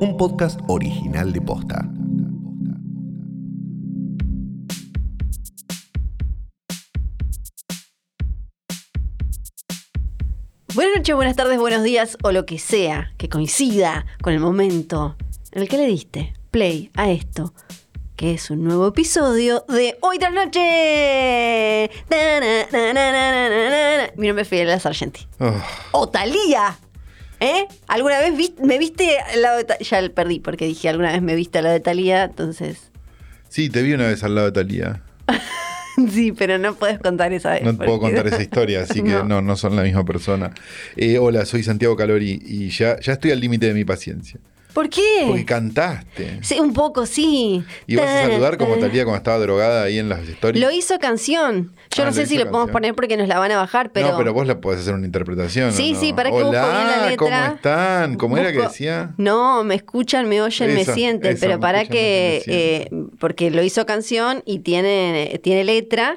un podcast original de Posta. Buenas noches, buenas tardes, buenos días o lo que sea que coincida con el momento en el que le diste play a esto, que es un nuevo episodio de Hoy tras Noche. Mi nombre es Fidel Sargenti. Oh, O Talía. ¿Eh? ¿Alguna vez me viste al lado de Talía? Ya el perdí porque dije alguna vez me viste al lado de Talía, entonces. sí, te vi una vez al lado de Talía. Sí, pero no puedes contar esa vez. No puedo contar esa historia, así que No. no, no son la misma persona. Eh, hola, soy Santiago Calori y ya, ya estoy al límite de mi paciencia. ¿Por qué? Porque cantaste. Sí, un poco, sí. Y vas a saludar como Talía cuando estaba drogada ahí en las stories. Lo hizo canción. Yo Ah, no sé si lo podemos poner porque nos la van a bajar, pero. No, pero vos la podés hacer una interpretación. ¿o Sí, no? sí, para que Hola, bien la letra. ¿cómo están? ¿Cómo era que decía? No, me escuchan, me oyen, me sienten, eso, pero me para que. eh, porque lo hizo canción y tiene, tiene letra.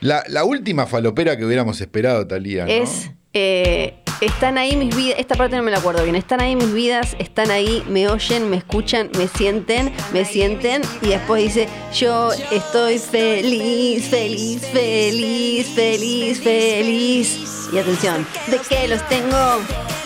La, la última falopera que hubiéramos esperado, Talía. ¿no? Es. eh, están ahí mis vidas. Esta parte no me la acuerdo bien. Están ahí mis vidas, están ahí, me oyen, me escuchan, me sienten, me sienten. Y después dice: Yo estoy feliz, feliz, feliz, feliz, feliz. Y atención: ¿De qué los tengo?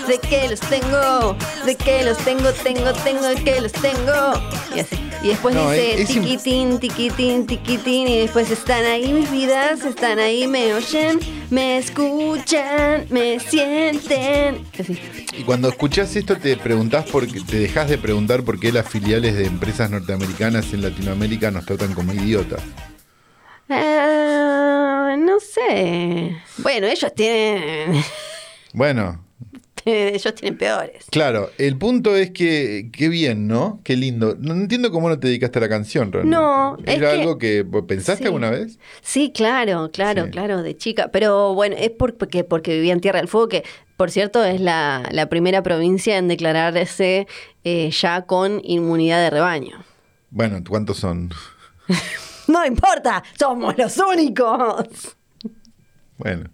¿De qué los tengo? ¿De qué los tengo? Tengo, tengo, ¿de qué los tengo? Y así. Y después No, dice: es- es im- tiquitín, tiquitín, tiquitín. Y después están ahí mis vidas, están ahí, me oyen, me escuchan, me sienten. Así. Y cuando escuchás esto te preguntás por qué, te dejas de preguntar por qué las filiales de empresas norteamericanas en Latinoamérica nos tratan como idiotas. Ah, no sé. Bueno, ellos tienen. Bueno, ellos tienen peores. claro, el punto es que qué bien, ¿no? Qué lindo. No entiendo cómo no te dedicaste a la canción, realmente. No, ¿Era algo que pensaste Sí. alguna vez? Sí, claro, claro, Sí. claro, de chica. Pero bueno, es por- porque, porque vivía en Tierra del Fuego, que por cierto es la, la primera provincia en declararse eh, ya con inmunidad de rebaño. Bueno, ¿cuántos son? No importa, somos los únicos. Bueno.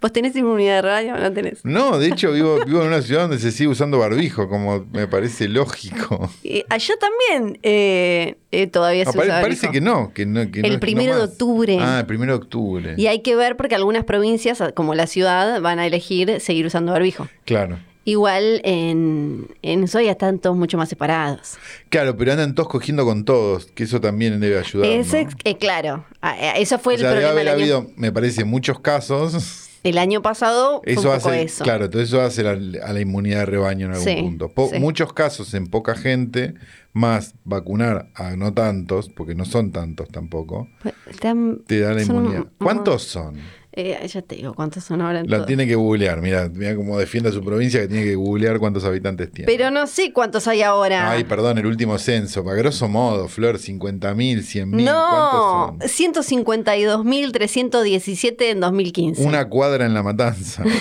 ¿Vos tenés inmunidad de rebaño o no tenés? No, de hecho vivo, vivo en una ciudad donde se sigue usando barbijo, como me parece lógico. Eh, allá también eh, eh, todavía se pare- usa parece barbijo. que no, que no. que no- El no primero de octubre. Ah, el primero de octubre. Y hay que ver porque algunas provincias, como la ciudad, van a elegir seguir usando barbijo. Claro. Igual en, en Soya están todos mucho más separados. Claro, pero andan todos cogiendo con todos, que eso también debe ayudar. Ese, ¿no? eh, claro, ah, eh, eso fue O sea, el debe problema haber el año, habido, me parece, muchos casos. el año pasado. Fue Eso un poco hace, eso. claro, todo eso hace la- a la inmunidad de rebaño en algún Sí, punto. Po- sí. Muchos casos en poca gente, más vacunar a no tantos, porque no son tantos tampoco, Están- te da la inmunidad. un- ¿Cuántos son? Eh, ya te digo, ¿cuántos son ahora en La todo? tiene que googlear, mira, mira cómo defiende a su provincia que tiene que googlear cuántos habitantes tiene. Pero no sé cuántos hay ahora. Ay, perdón, el último censo, para grosso modo, Flor, 50.000, 100.000, no, ¿cuántos 152.317 en 2015. son? Una cuadra en la matanza.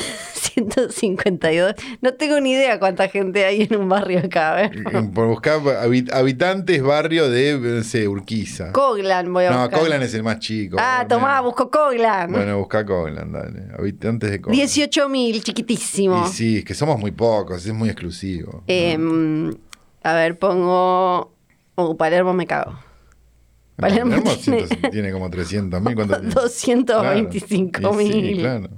152. No tengo ni idea cuánta gente hay en un barrio acá. A ver. Por buscar habi- habitantes barrio de, no sé, Urquiza. Coglan voy a No, buscar. Coglan es el más chico. Ah, tomá, busco Coglan. Bueno, busca Coglan, dale. Habitantes de Coglan. 18.000, chiquitísimo. Y sí, es que somos muy pocos, es muy exclusivo. Em, a ver, pongo. Oh, Palermo me cago. Palermo Palermo tiene- tiene... como 300.000. ¿cuánto tiene? 225.000. Claro. Sí, claro.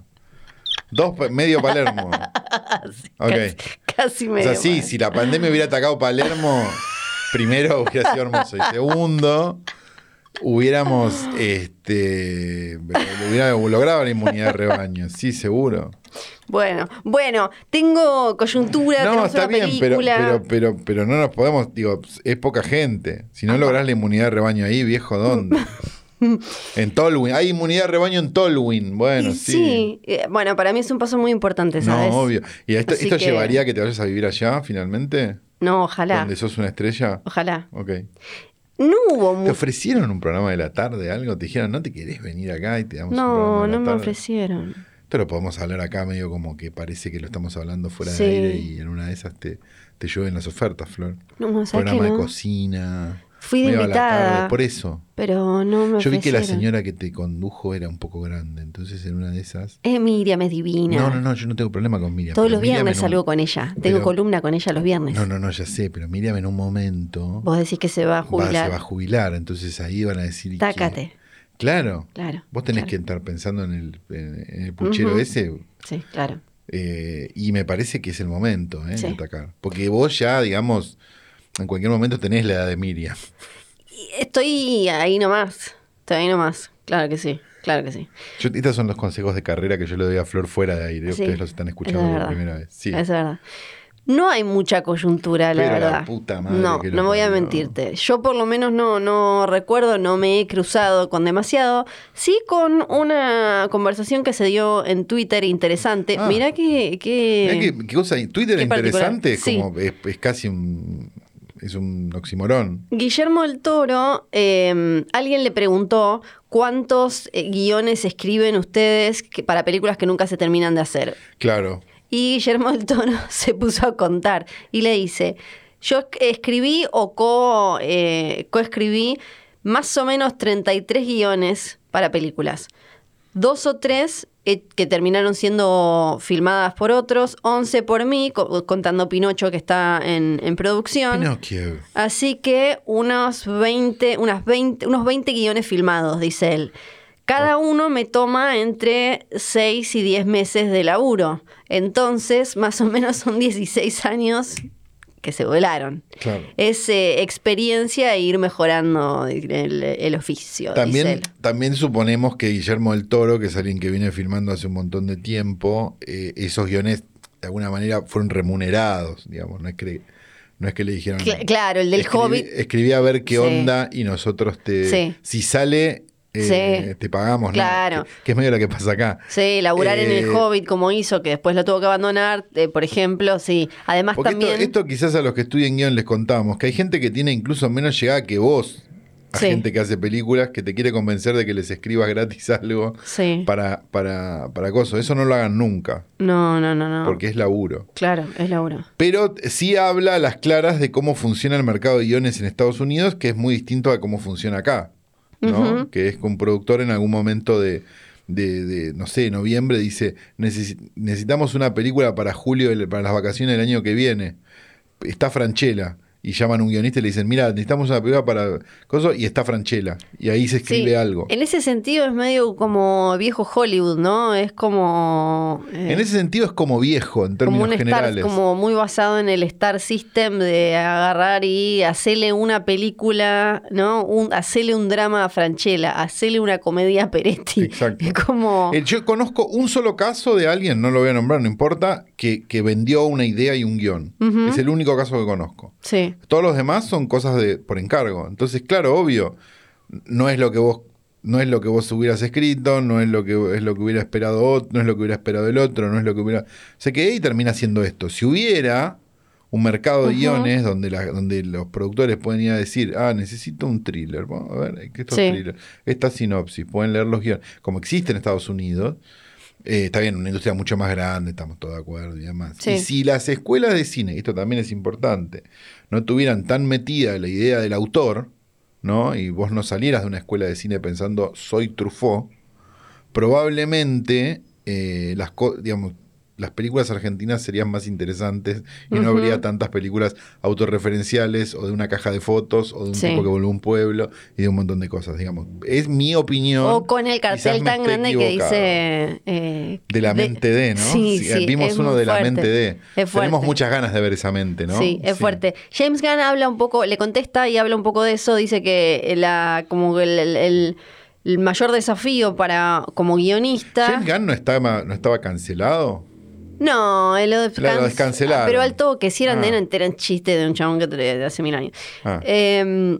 Dos, medio Palermo. ok. Casi, casi O medio. sea, sí, si la pandemia hubiera atacado Palermo, primero hubiera sido hermoso. Y segundo, hubiéramos este hubiera logrado la inmunidad de rebaño. Sí, seguro. Bueno, bueno, tengo coyuntura, No, está una bien, pero, película. pero, pero, pero no nos podemos, digo, es poca gente. Si no lográs la inmunidad de rebaño ahí, viejo, ¿dónde? En Tolwyn. Hay inmunidad de rebaño en Tolwyn. Bueno, sí. sí, eh, bueno, para mí es un paso muy importante, ¿sabes? No, obvio. ¿Y esto, esto que- llevaría a que te vayas a vivir allá finalmente? No, ojalá. Donde sos una estrella. Ojalá. Ok. No hubo ¿Te ofrecieron un programa de la tarde, algo? ¿Te dijeron, no te querés venir acá y te damos un programa No, de la no me tarde? ofrecieron. Esto lo podemos hablar acá medio como que parece que lo estamos hablando fuera Sí. de aire y en una de esas te, te llueven las ofertas, Flor. No, ¿sabes Programa que de no? cocina. Fui de invitada. tarde, por eso. Pero no me Yo vi que la señora que te condujo era un poco grande, entonces en una de esas... Eh, Miriam es divina. No, no, no, yo no tengo problema con Miriam. Todos los Miriam viernes un- salgo con ella. Tengo pero- columna con ella los viernes. No, no, no, ya sé, pero Miriam en un momento Vos decís que se va a va- jubilar. se va a jubilar, entonces ahí van a decir... Tácate. Claro. Claro. Vos tenés claro. que estar pensando en el, en, el puchero ese Sí, claro. eh, y me parece que es el momento eh, Sí. de atacar. Porque vos ya, digamos, en cualquier momento tenés la edad de Miriam. Estoy ahí nomás. Estoy ahí nomás. Claro que sí. Claro que sí. Yo- estos son los consejos de carrera que yo le doy a Flor fuera de aire. Sí, Ustedes los están es escuchando la por verdad. primera vez. Sí. Es verdad. No hay mucha coyuntura, la Pero la verdad. puta madre no, no voy a mentirte. Yo por lo menos no, no recuerdo, no me he cruzado con demasiado. Sí con una conversación que se dio en Twitter interesante. Ah. Mirá que... que- Mirá qué, qué cosa, Twitter qué interesante, como, es, es casi un, es un oximorón. Guillermo del Toro, eh, alguien le preguntó cuántos eh, guiones escriben ustedes que- para películas que nunca se terminan de hacer. Claro. Y Guillermo del Toro se puso a contar y le dice, yo esc- escribí o co, eh, coescribí más o menos 33 guiones para películas. Dos o tres que terminaron siendo filmadas por otros, 11 por mí, co- contando Pinocho que está en, en producción. Pinocchio. Así que unos 20, unas 20, unos 20 guiones filmados, dice él. Cada uno me toma entre 6 y 10 meses de laburo. Entonces, más o menos son 16 años que se volaron. Claro. Es eh, experiencia e ir mejorando el, el oficio. También, también suponemos que Guillermo del Toro, que es alguien que viene filmando hace un montón de tiempo, eh, esos guiones de alguna manera fueron remunerados, digamos, no es que, no es que le dijeron... Cla- claro, el del escribí, Hobbit. Escribí a ver qué Sí. onda y nosotros te... Sí. Si sale, eh, Sí. te pagamos, ¿no? Claro. Que, que es medio lo que pasa acá. Sí, laburar en el Eh, Hobbit como hizo, que después lo tuvo que abandonar, eh, por ejemplo, sí. Además Porque también... esto, esto quizás a los que estudian guion les contamos, que hay gente que tiene incluso menos llegada que vos. A Sí. gente que hace películas que te quiere convencer de que les escribas gratis algo Sí. para, para, para cosas. Eso no lo hagan nunca, No, no, no, no. porque es laburo. Claro, es laburo. Pero sí habla a las claras de cómo funciona el mercado de guiones en Estados Unidos, que es muy distinto a cómo funciona acá. Que es que un productor en algún momento de, de, de, no sé, noviembre dice, "Necesi- necesitamos una película para julio, para las vacaciones del año que viene. Está Franchella. Y llaman a un guionista y le dicen, mira, necesitamos una película para cosas, y está Franchella. Y ahí se escribe Sí, algo. En ese sentido es medio como viejo Hollywood, ¿no? Es como... eh, En ese sentido es como viejo, en como términos un star, generales. como muy basado en el Star System de agarrar y hacerle una película, ¿no? Un, hacerle un drama a Franchella, hacerle una comedia a Peretti. Exacto. Es como... Eh, Yo conozco un solo caso de alguien, no lo voy a nombrar, no importa, que, que vendió una idea y un guion. Es el único caso que conozco. Sí, Todos los demás son cosas de por encargo. Entonces, claro, obvio, no es lo que vos no es lo que vos hubieras escrito, no es lo que es lo que hubiera esperado otro, no es lo que hubiera esperado el otro, no es lo que hubiera se quedó y termina haciendo esto. Si hubiera un mercado de guiones donde la- donde los productores pueden ir a decir, ah, necesito un thriller, vamos a ver, ¿qué estos Sí. thrillers? Esta sinopsis, pueden leer los guiones, como existe en Estados Unidos, eh, está bien, una industria mucho más grande, estamos todos de acuerdo y demás. Sí. Y si las escuelas de cine, esto también es importante, no tuvieran tan metida la idea del autor, ¿no? Y vos no salieras de una escuela de cine pensando soy Truffaut, probablemente eh, las, digamos, las películas argentinas serían más interesantes y no habría tantas películas autorreferenciales o de una caja de fotos o de un Sí. tipo que volvió a un pueblo y de un montón de cosas, digamos. Es mi opinión. O con el cartel tan grande que dice... eh, De la mente de, ¿no? Sí, sí, Vimos uno de la mente de. Tenemos muchas ganas de ver esa mente, ¿no? Sí, es fuerte. James Gunn habla un poco, le contesta y habla un poco de eso. Dice que la, como el- el- el mayor desafío para como guionista. James Gunn no estaba, no estaba cancelado. No, él lo, Lo descan- descancelaron. Pero al toque, si eran, Ah. eran, eran chistes de un chabón que de hace mil años. Ah. Eh,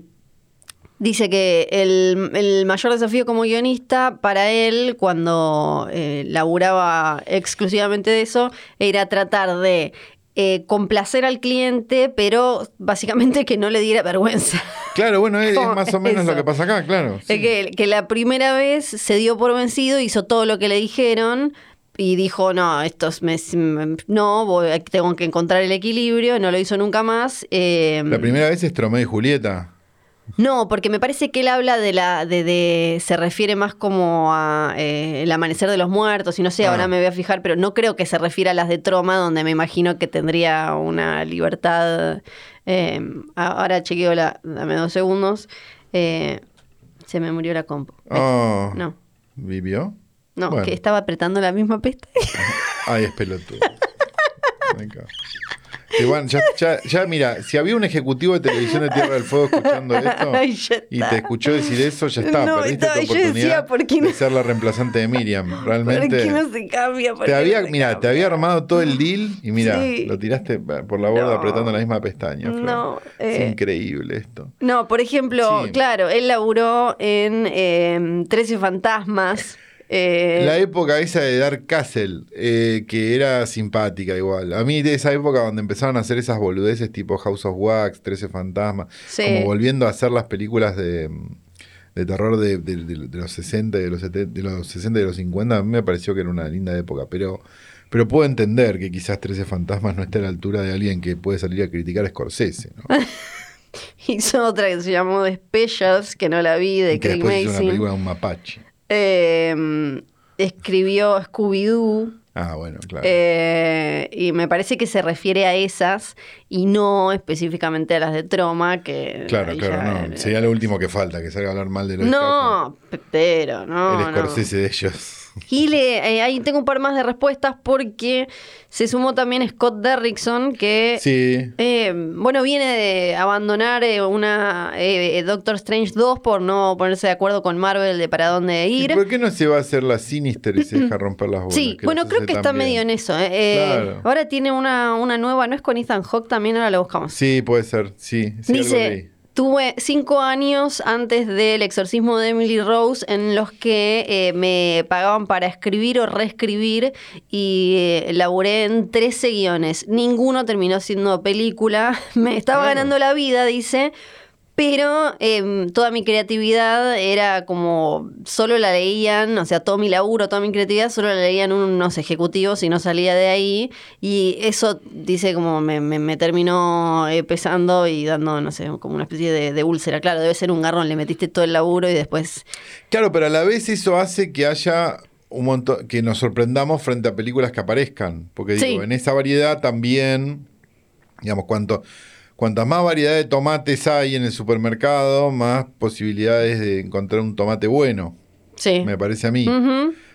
dice que el, el mayor desafío como guionista para él, cuando eh, laburaba exclusivamente de eso, era tratar de eh, complacer al cliente, pero básicamente que no le diera vergüenza. Claro, bueno, es, más o menos eso. lo que pasa acá, claro. sí. Es que, que la primera vez se dio por vencido, hizo todo lo que le dijeron y dijo, no, esto es, me- no, voy- tengo que encontrar el equilibrio, no lo hizo nunca más. eh, La primera vez es Tromeo y Julieta. No, porque me parece que él habla de la. de, de- se refiere más como a eh, el amanecer de los muertos, y no sé, Ah. ahora me voy a fijar, pero no creo que se refiera a las de Troma, donde me imagino que tendría una libertad. eh, ahora chequeo la. dame dos segundos. Eh, se me murió la compu. Oh, No, ¿Vivió? No, Bueno. que estaba apretando la misma pestaña. Ay, es pelotudo. Venga. Iván, ya, ya, ya, mira, si había un ejecutivo de televisión de Tierra del Fuego escuchando esto Ay, y está. te escuchó decir eso, ya está. No, perdiste estaba- tu decía, oportunidad ¿por qué no? de ser la reemplazante de Miriam. ¿Por Realmente. qué no se cambia? ¿Por Te había, mira, te había armado todo el deal y mira, Sí. lo tiraste por la borda apretando la misma pestaña. Flor. No, es eh. increíble esto. No, por ejemplo, Sí. claro, él laburó en eh, Trece Fantasmas. Eh, La época esa de Dark Castle, eh, que era simpática igual. A mí de esa época donde empezaron a hacer esas boludeces tipo House of Wax, 13 Fantasmas, Sí. como volviendo a hacer las películas de, de terror de, de- los 60, de los, 70, de los 60 y de los 50, a mí me pareció que era una linda época, pero... Pero puedo entender que quizás 13 fantasmas no esté a la altura de alguien que puede salir a criticar a Scorsese, ¿no? hizo otra que se llamó The Specials, que no la vi, de que Craig después hizo una Mason. película de un mapache. Eh, escribió Scooby-Doo. Ah, bueno, claro. eh, y me parece que se refiere a esas y no específicamente a las de Troma, que claro, claro, no. Sería lo último que falta, que salga a hablar mal de los No, pe- pero no. el no. Scorsese de ellos. Y le, eh, ahí tengo un par más de respuestas porque se sumó también Scott Derrickson, que Sí. eh, bueno, viene de abandonar eh, una eh, eh, Doctor Strange 2 por no ponerse de acuerdo con Marvel de para dónde ¿Y ir. por qué no se va a hacer la Sinister y se deja romper las bolas? Sí, bueno, creo que está bien? medio en eso. eh. Claro. Ahora tiene una, una nueva, ¿no es con Ethan Hawke también? Ahora la buscamos. Sí, puede ser, sí. sí Dice. Tuve cinco años antes del exorcismo de Emily Rose en los que eh, me pagaban para escribir o reescribir y eh, laburé en 13 guiones. Ninguno terminó siendo película. Me estaba Claro. ganando la vida, dice. Pero em, toda mi creatividad era como, solo la leían, o sea, todo mi laburo, toda mi creatividad, solo la leían unos ejecutivos y no salía de ahí. Y eso, dice, como me, me- me terminó eh, pesando y dando, no sé, como una especie de, de úlcera. Claro, debe ser un garrón, le metiste todo el laburo y después... Claro, pero a la vez eso hace que haya un montón, que nos sorprendamos frente a películas que aparezcan. Porque digo, Sí. en esa variedad también, digamos, cuanto, cuantas más variedad de tomates hay en el supermercado, más posibilidades de encontrar un tomate bueno, Sí. me parece a mí.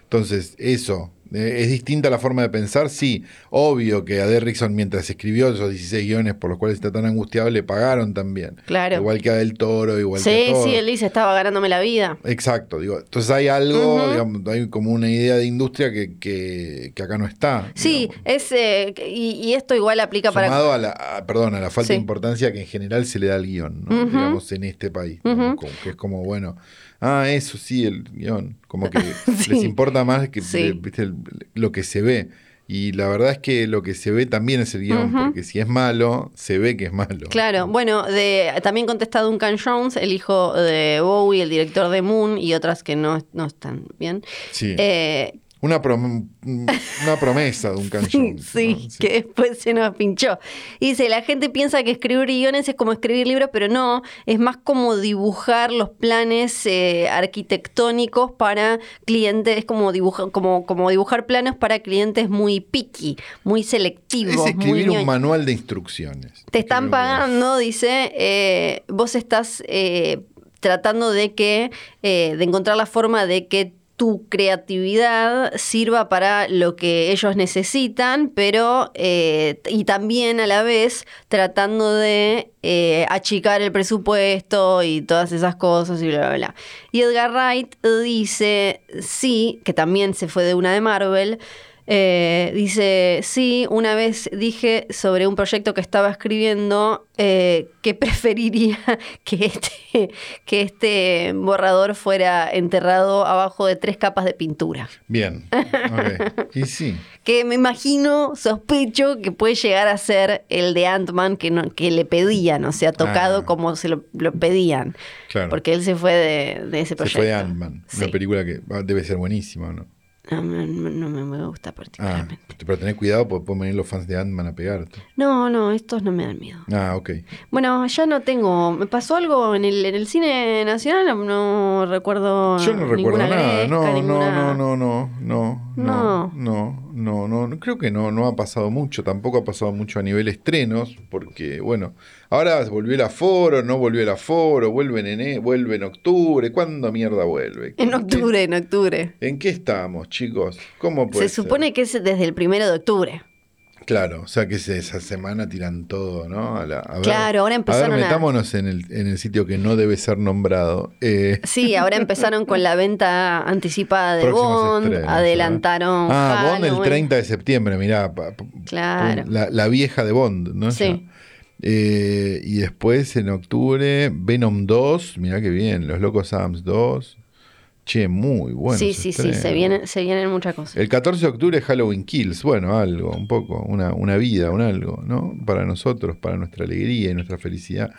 Entonces, eso. Eh, ¿Es distinta la forma de pensar? Sí. Obvio que a Derrickson, mientras escribió esos 16 guiones por los cuales está tan angustiado, le pagaron también. Claro. Igual que a Del Toro, igual que a Sí, sí, él dice, estaba ganándome la vida. Exacto, digo. Entonces hay algo, digamos, hay como una idea de industria que, que, que acá no está. Sí, es, eh, y, y esto igual aplica para... A la, a- perdón, a la falta Sí. de importancia que en general se le da al guion, ¿no? Digamos, en este país. que es como, bueno, ah, eso sí, el guion. Como que Sí. les importa más que Sí. eh, viste, el- lo que se ve. Y la verdad es que lo que se ve también es el guion, porque si es malo, se ve que es malo. Claro, bueno, de, también contesta Duncan Jones, el hijo de Bowie, el director de Moon y otras que no, no están bien. Sí. Eh, Una, prom- una promesa de un sí, canción. sí, que después se nos pinchó. Y dice, la gente piensa que escribir guiones es como escribir libros, pero no, es más como dibujar los planes eh, arquitectónicos para clientes, es como dibujar, como, como dibujar planos para clientes muy picky, muy selectivos. Es muy escribir un manual de instrucciones. Te están Escribir un- pagando, dice, eh, vos estás eh, tratando de que, eh, de encontrar la forma de que tu creatividad sirva para lo que ellos necesitan, pero eh, y también a la vez tratando de eh, achicar el presupuesto y todas esas cosas y bla, bla, bla. Y Edgar Wright dice, sí, que también se fue de una de Marvel, eh, dice, sí, una vez dije sobre un proyecto que estaba escribiendo eh, que preferiría que este, que este borrador fuera enterrado abajo de tres capas de pintura. Bien. ok. Y sí. Que me imagino, sospecho que puede llegar a ser el de Ant-Man que, no- que le pedían, o sea, tocado Ah. como se lo, lo pedían. Claro. Porque él se fue de, de ese Se proyecto. fue de Ant-Man. Sí. Una película que ah, debe ser buenísima, ¿no? No, me- no me, me gusta Ah, particularmente. pero tenés cuidado porque pueden venir los fans de Ant-Man a pegarte. No, no, estos no me dan miedo. Ah, ok. Bueno, ya no tengo. ¿Me pasó algo en el, en el cine nacional? No, recuerdo. Yo no recuerdo nada. gresca, no, ninguna- no, no, no, no, No. no, no, no, no, no, creo que no, no ha pasado mucho, tampoco ha pasado mucho a nivel estrenos, porque bueno, ahora volvió el aforo, no volvió el aforo, vuelve en ene- vuelve en octubre, ¿cuándo mierda vuelve? En octubre, en octubre. ¿En qué estamos, chicos? ¿Cómo puede Se ser? supone que es desde el primero de octubre. Claro, o sea que esa semana tiran todo, ¿no? A la- a ver- Claro, ahora empezaron A ver, metámonos en el, en el sitio que no debe ser nombrado. Eh, Sí, ahora empezaron con la venta anticipada de próximos Bond, estrenos, adelantaron. Ah, Bond el Halloween. 30 de septiembre, mirá. pa- pa- Claro. La, la vieja de Bond, ¿no? Sí. Eh, y después en octubre, Venom 2, mirá qué bien, Los Locos Adams 2. Che, muy bueno. sí, sí, sí, se vienen, se vienen muchas cosas. El 14 de octubre Halloween Kills, bueno, algo, un poco, una, una vida, un algo, ¿no? Para nosotros, para nuestra alegría y nuestra felicidad.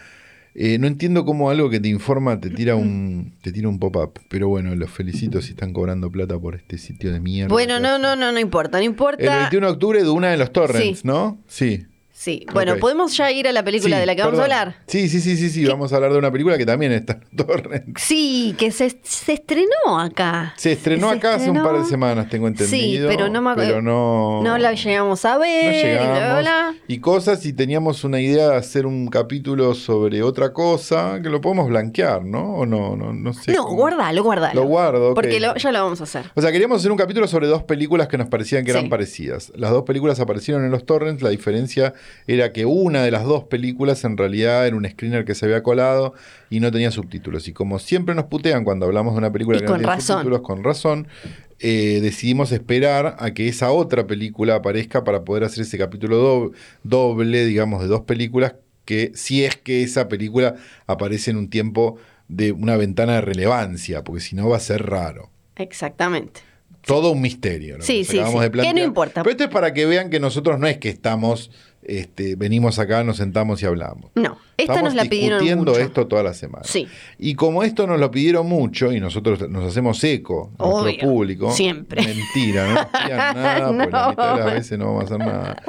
Eh, no entiendo cómo algo que te informa te tira un, te tira un pop-up, pero bueno, los felicito si están cobrando plata por este sitio de mierda. Bueno, que no, no, no, no importa, no importa. El 21 de octubre de una de los torrents, Sí. ¿no? Sí. Sí, bueno, podemos ya ir a la película Sí, de la que vamos a hablar. Sí, sí, sí, sí, sí, vamos a hablar de una película que también está en los torrents. Sí, que se, se estrenó acá. Se estrenó Se acá hace un par de semanas, tengo entendido. Sí, pero no me pero no, No la llegamos a no ver. y bla, bla, llegamos. bla. Y cosas, y teníamos una idea de hacer un capítulo sobre otra cosa, que lo podemos blanquear, ¿no? O no, no, no sé. No, cómo. guárdalo, guárdalo. Lo guardo, ok. Porque lo- ya lo vamos a hacer. O sea, queríamos hacer un capítulo sobre dos películas que nos parecían que eran Sí. parecidas. Las dos películas aparecieron en los torrents, la diferencia era que una de las dos películas en realidad era un screener que se había colado y no tenía subtítulos. Y como siempre nos putean cuando hablamos de una película Y que no tiene razón. subtítulos, con razón, eh, decidimos esperar a que esa otra película aparezca para poder hacer ese capítulo do- doble, digamos, de dos películas, que si es que esa película aparece en un tiempo de una ventana de relevancia, porque si no va a ser raro Exactamente. todo un misterio. lo Sí, sí, sí. de plantear. Que no importa. Pero esto es para que vean que nosotros no es que estamos, este, venimos acá, nos sentamos y hablamos. No, esta Estamos nos la pidieron discutiendo mucho. esto toda la semana. Sí. Y como esto nos lo pidieron mucho y nosotros nos hacemos eco a nuestro Obvio, público. siempre. Mentira, no nos pidan nada, porque la No. mitad de las veces no vamos a hacer nada.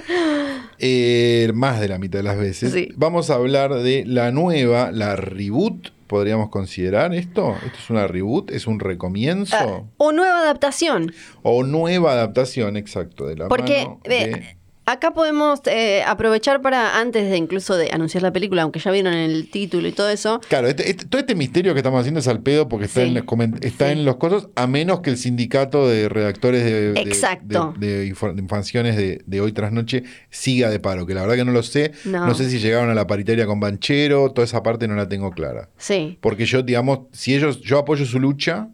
Eh, más de la mitad de las veces. Sí. Vamos a hablar de la nueva, la reboot. ¿Podríamos considerar esto? ¿Esto es una reboot? ¿Es un recomienzo? Ah, o nueva adaptación. O nueva adaptación, exacto, de la Porque mano de- acá podemos eh, aprovechar para, antes de incluso de anunciar la película, aunque ya vieron el título y todo eso, Claro, este- este- todo este misterio que estamos haciendo es al pedo porque está, Sí. en, los está Sí. en los cosas, a menos que el sindicato de redactores de, de- Exacto. de, de infor- de informaciones de, de hoy tras noche siga de paro, que la verdad que no lo sé. No. No, sé si llegaron a la paritaria con Banchero, toda esa parte no la tengo clara. sí. Porque yo, digamos, si ellos, yo apoyo su lucha,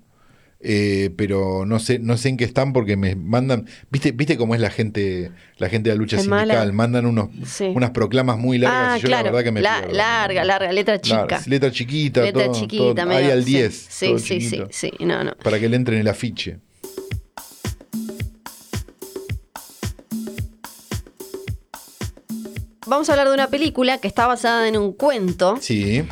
eh, pero no sé, no sé en qué están porque me mandan, viste, viste cómo es la gente, la gente de la lucha Es sindical, mala. mandan unos, Sí. unas proclamas muy largas Ah, y yo claro. la verdad que me La- pierdo. larga, larga, letra chica. Larga, letra chiquita, Letra todo, chiquita, todo, ahí al sí. 10. Sí, todo sí, sí, sí, no, no. Para que le entre en el afiche. Vamos a hablar de una película que está basada en un cuento Sí,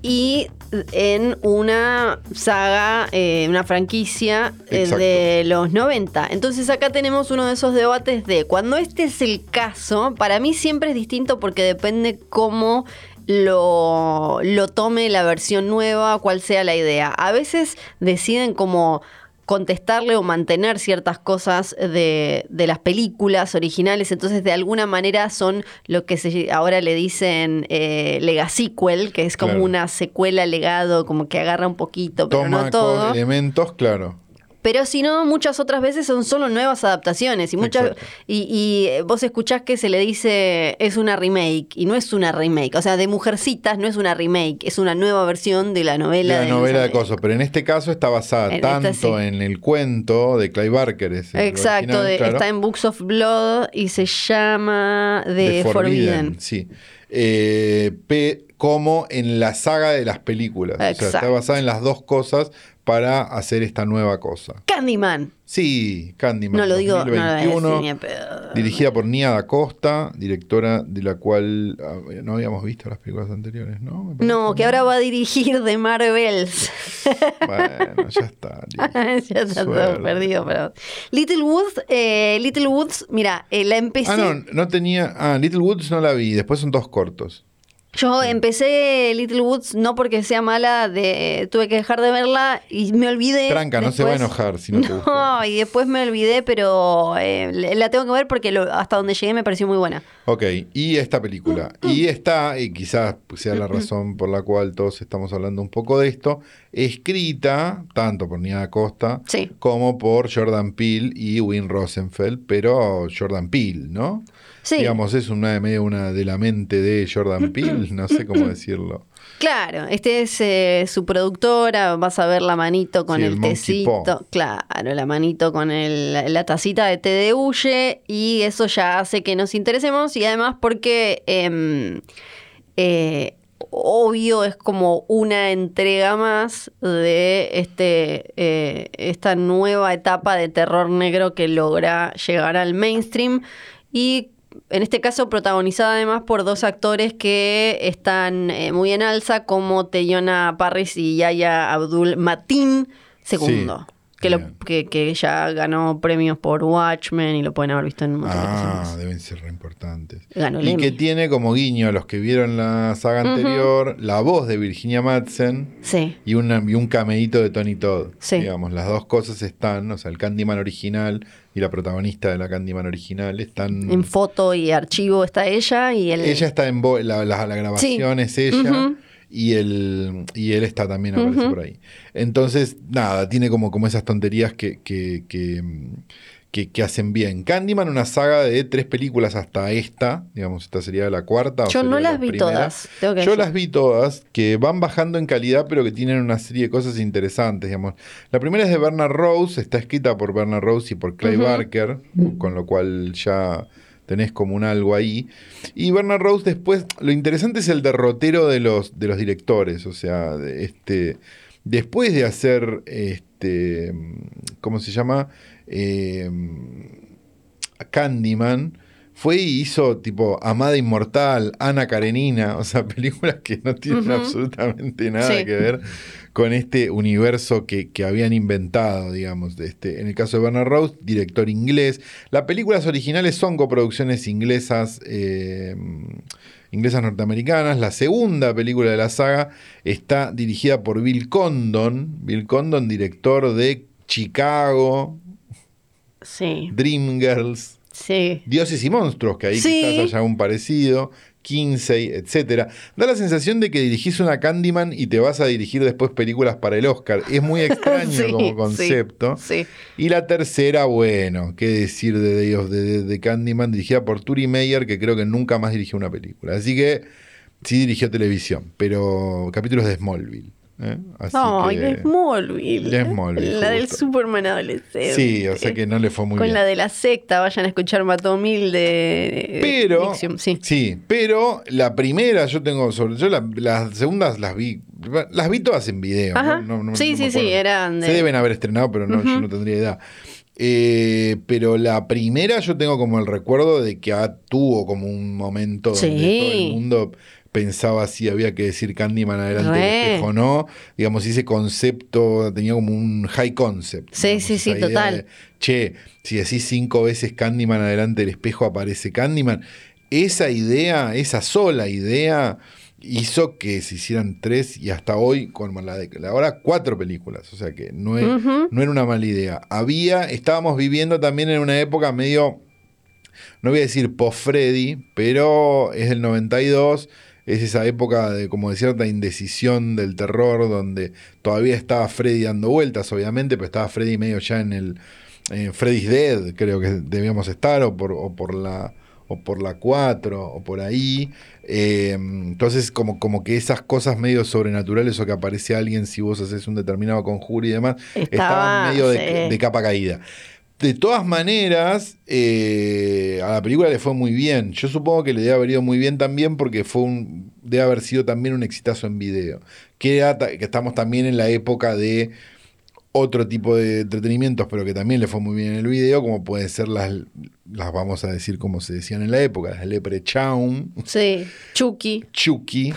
y en una saga, eh, una franquicia eh, de los 90. Entonces acá tenemos uno de esos debates de cuando este es el caso, para mí siempre es distinto porque depende cómo lo, lo tome la versión nueva, cuál sea la idea. A veces deciden como contestarle o mantener ciertas cosas de, de las películas originales, entonces de alguna manera son lo que se, ahora le dicen eh, legasequel, que es como Claro. una secuela legado, como que agarra un poquito, pero toma no todo. con elementos, claro. Pero si no, muchas otras veces son solo nuevas adaptaciones. Y muchas Exacto. y, y, eh, vos escuchás que se le dice es una remake. Y no es una remake. O sea, de Mujercitas no es una remake, es una nueva versión de la novela. La de novela de. Coso, pero en este caso está basada En esta tanto sí. en el cuento de Clive Barker. es Exacto, original, de- claro, está en Books of Blood y se llama The, de Forbidden. sí. Eh, pe- como en la saga de las películas. O sea, está Exacto. basada en las dos cosas para hacer esta nueva cosa. Candyman. Sí, Candyman. No lo digo, no lo 2021, decía ni a pedo. dirigida por Nia Da Costa, directora de la cual ah, no habíamos visto las películas anteriores, ¿no? No, que ahora va a dirigir The Marvels. Bueno, ya está. ya está todo perdido, pero. Little Woods, eh, Little Woods, mira, eh, la empecé. Ah, no, no tenía. Ah, Little Woods no la vi, después son dos cortos. Yo empecé Little Woods no porque sea mala, de, tuve que dejar de verla y me olvidé. Tranca, no se va a enojar si no te gustó. No, y después me olvidé, pero eh, la tengo que ver porque lo- hasta donde llegué me pareció muy buena. Ok, y esta película. Y esta, y quizás sea la razón por la cual todos estamos hablando un poco de esto, escrita tanto por Nia Costa Sí. como por Jordan Peele y Win Rosenfeld, pero Jordan Peele, ¿no? Sí. Digamos, es una medio una de la mente de Jordan Peele, no sé cómo decirlo. Claro, este es eh, su productora, vas a ver la manito con Sí, el, tecito, Paw. claro, la manito con el- la tacita de té de huye y eso ya hace que nos interesemos y además porque em, eh, obvio es como una entrega más de este eh, esta nueva etapa de terror negro que logra llegar al mainstream y en este caso protagonizada además por dos actores que están eh, muy en alza como Teyona Parris y Yaya Abdul Matin segundo. Sí, que, lo- que, que ya ganó premios por Watchmen y lo pueden haber visto en un montón de Ah, deben ser re importantes. Ganó Y que tiene como guiño a los que vieron la saga anterior, la voz de Virginia Madsen Sí. y, una, y un cameíto de Tony Todd. Sí. Digamos, las dos cosas están, o sea, el Candyman original y la protagonista de la Candyman original están... En foto y archivo está ella y el... ella está en vo- la, la- la grabación es ella. Y el y él está también aparece por ahí. Entonces, nada, tiene como, como esas tonterías que, que, que, que- que hacen bien. Candyman, una saga de tres películas hasta esta, digamos, esta sería la cuarta. Yo no la las vi primera. todas. tengo que Yo decir. las vi todas, que van bajando en calidad, pero que tienen una serie de cosas interesantes, digamos. La primera es de Bernard Rose, está escrita por Bernard Rose y por Clay. Barker, con lo cual ya tenés como un algo ahí. Y Bernard Rose después, lo interesante es el derrotero de los, de los directores, o sea, de este, después de hacer, este, ¿cómo se llama? Eh, Candyman, fue y hizo tipo Amada Inmortal, Ana Karenina, o sea, películas que no tienen absolutamente nada Sí. que ver con este universo que, que habían inventado, digamos. de Este, en el caso de Bernard Rose, director inglés. Las películas originales son coproducciones inglesas, eh, inglesas norteamericanas. La segunda película de la saga está dirigida por Bill Condon. Bill Condon, director de Chicago, Sí, Dreamgirls. sí. Dioses y monstruos, que ahí Sí. quizás haya un parecido, Kinsey, etcétera. Da la sensación de que dirigís una Candyman y te vas a dirigir después películas para el Oscar. Es muy extraño Sí, como concepto. Sí. Y la tercera, bueno, qué decir de Day of the- de, Candyman, dirigida por Turi Meyer, que creo que nunca más dirigió una película. Así que sí dirigió televisión, pero capítulos de Smallville. ¿Eh? Así Ay, que- de Smallville. De Smallville, La del. Superman adolescente. Sí, o sea que no le fue muy Con bien. la de la secta, vayan a escuchar Matomil de Pero, sí. sí, pero la primera yo tengo sobre, yo la- las segundas las vi, las vi todas en video. Ajá. ¿no? No- no- Sí, no sí, sí, eran de- Se deben haber estrenado, pero no, yo no tendría edad. Eh, pero la primera yo tengo como el recuerdo de que ah, tuvo como un momento donde Sí. todo el mundo pensaba si había que decir Candyman adelante del espejo o no. Digamos, ese concepto tenía como un high concept. Sí, digamos, sí, sí, total. de, che, si decís cinco veces Candyman adelante del espejo aparece Candyman. Esa idea, esa sola idea, hizo que se hicieran tres y hasta hoy, con la de ahora cuatro películas. O sea que no, es- no era una mala idea. Había, estábamos viviendo también en una época medio, no voy a decir post-Freddy, pero es del 92. Es esa época de como de cierta indecisión del terror, donde todavía estaba Freddy dando vueltas, obviamente, pero estaba Freddy medio ya en el en Freddy's Dead, creo que debíamos estar, o por, o por la o por la 4, o por ahí. Eh, entonces, como, como que esas cosas medio sobrenaturales o que aparece alguien si vos haces un determinado conjuro y demás, Estaba, estaban medio de capa caída. De todas maneras, eh, a la película le fue muy bien. Yo supongo que le debe haber ido muy bien también porque fue un, debe haber sido también un exitazo en video. Que, que estamos también en la época de otro tipo de entretenimientos, pero que también le fue muy bien en el video, como pueden ser las, las vamos a decir como se decían en la época, las Leprechaun, Sí, Chucky. Chucky,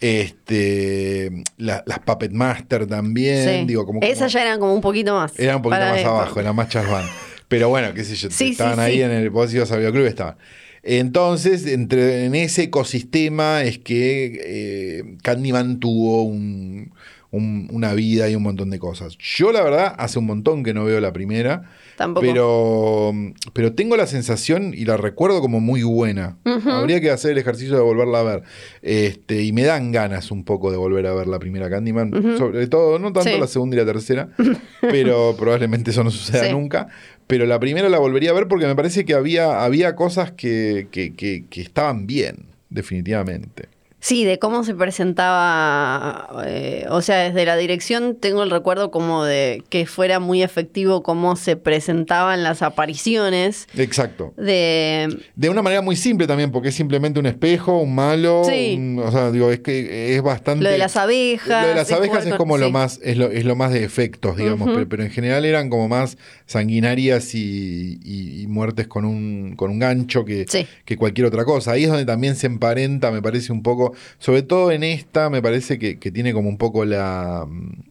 este, la- las Puppet Master también, Sí. digo, como, Esas como- ya eran como un poquito más. Era un poquito más esto. abajo, eran más chasbán. Pero bueno, qué sé yo, Sí, sí, estaban ahí en el vos ibas al videoclub estaban. Entonces, entre, en ese ecosistema es que eh, Candyman tuvo un- un- una vida y un montón de cosas. Yo, la verdad, hace un montón que no veo la primera. Tampoco. Pero, pero tengo la sensación y la recuerdo como muy buena. Habría que hacer el ejercicio de volverla a ver. Este, y me dan ganas un poco de volver a ver la primera Candyman. Sobre todo, no tanto Sí. la segunda y la tercera, pero probablemente eso no suceda Sí. nunca. Pero la primera la volvería a ver porque me parece que había, había cosas que, que, que- que estaban bien, definitivamente. Sí, de cómo se presentaba, eh, o sea, desde la dirección tengo el recuerdo como de que fuera muy efectivo cómo se presentaban las apariciones Exacto. de... De una manera muy simple también, porque es simplemente un espejo, un malo. Sí. un- o sea, digo, es que es bastante. Lo de las abejas. Lo de las abejas es con- como lo sí. más, es lo, es lo más de efectos, digamos, pero, pero en general eran como más sanguinarias y, y- y muertes con un, con un gancho que, Sí. que cualquier otra cosa. Ahí es donde también se emparenta, me parece un poco, sobre todo en esta, me parece que, que tiene como un poco la, mm,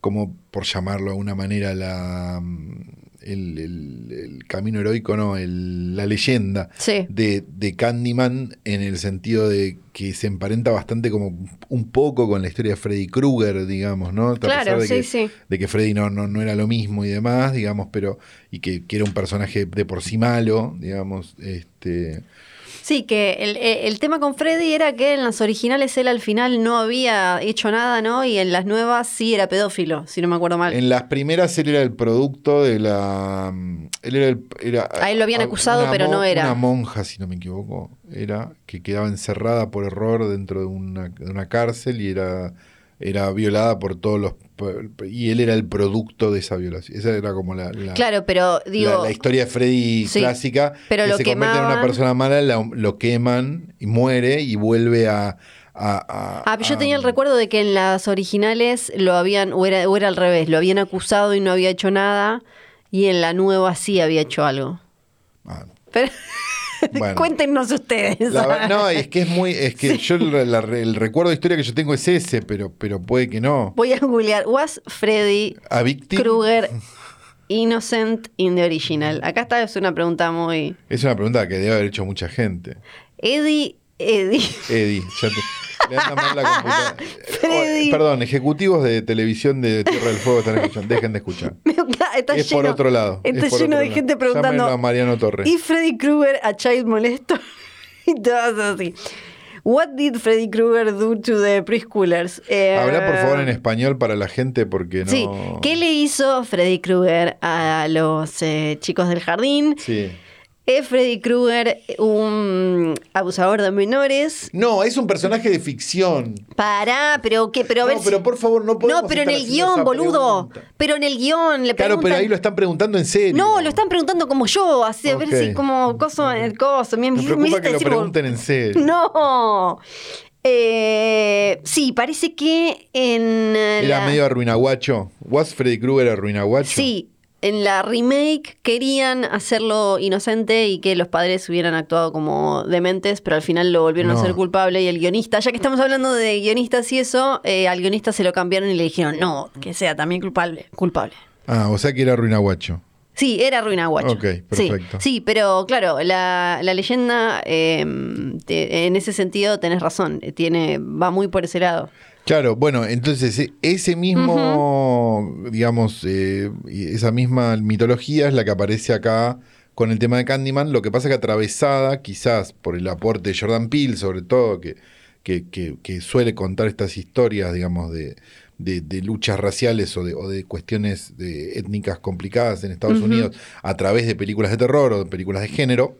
como por llamarlo de alguna manera, la... mm, El, el- el camino heroico, no, el- la leyenda Sí. de, de Candyman en el sentido de que se emparenta bastante como un poco con la historia de Freddy Krueger, digamos, ¿no? A pesar Claro, de sí, que, sí. de que Freddy no, no, no era lo mismo y demás, digamos, pero y que, que era un personaje de por sí malo, digamos, este Sí, que el, eh, el tema con Freddy era que en las originales él al final no había hecho nada, ¿no? Y en las nuevas sí era pedófilo, si no me acuerdo mal. en las primeras él era el producto de la él era, el- era A él lo habían acusado, pero no era. una monja, si no me equivoco, era que quedaba encerrada por error dentro de una, de una cárcel y era era violada por todos los y él era el producto de esa violación. Esa era como la, la- Claro, pero digo... la, la historia de Freddy Sí, clásica, pero que lo se convierte en una quemaban. persona mala, la- lo queman y muere y vuelve a... a- a- Ah, yo a- tenía el recuerdo de que en las originales lo habían, o era, o era al revés, lo habían acusado y no había hecho nada, y en la nueva sí había hecho algo. Ah, Pero Bueno. cuéntenos ustedes. la no, es que es muy... Es que yo la- la- el recuerdo de historia que yo tengo es ese, pero, pero puede que no. Voy a googlear, ¿was Freddy Krueger innocent in the original? Acá está, es una pregunta muy... es una pregunta que debe haber hecho mucha gente. Eddie, Eddie. Eddie, ya te... Le anda mal la computadora. Freddy. Oh, perdón, ejecutivos de televisión de Tierra del Fuego están escuchando. Dejen de escuchar. está es lleno, por otro lado. Está por lleno otro de lado. gente preguntando... Llámenlo a Mariano Torres. ¿Y Freddy Krueger a Child Molestor? y todas así. What did Freddy Krueger do to the preschoolers? Eh, Habla por favor en español para la gente porque no. Sí, ¿qué le hizo Freddy Krueger a los eh, chicos del jardín? Sí. ¿Es Freddy Krueger un abusador de menores? No, es un personaje de ficción. Pará, pero qué, pero a ver no, si- pero por favor, no podemos No, pero en el guion, boludo. pregunta. Pero en el guion le Claro, preguntan... pero ahí lo están preguntando en serio. No, lo están preguntando como yo, así a ver si como coso, el coso. Me, Me me preocupa hiciste que lo pregunten en serio. No. Eh, sí, parece que en Era la- medio arruinaguacho. ¿Was Freddy Krueger arruinaguacho? Sí, en la remake querían hacerlo inocente y que los padres hubieran actuado como dementes, pero al final lo volvieron No. a ser culpable y el guionista, ya que estamos hablando de guionistas y eso, eh, al guionista se lo cambiaron y le dijeron, no, que sea también culpable, culpable. Ah, o sea que era arruinaguacho. Sí, era Ruina Guacho. Ok, perfecto. Sí, sí, pero claro, la, la leyenda, eh, te- en ese sentido tenés razón, eh, tiene, va muy por ese lado. Claro, bueno, entonces e- ese mismo, digamos, eh, esa misma mitología es la que aparece acá con el tema de Candyman. Lo que pasa que atravesada, quizás por el aporte de Jordan Peele, sobre todo, que, que, que- que suele contar estas historias, digamos, de, de- de luchas raciales o de, o de cuestiones de étnicas complicadas en Estados Unidos a través de películas de terror o de películas de género.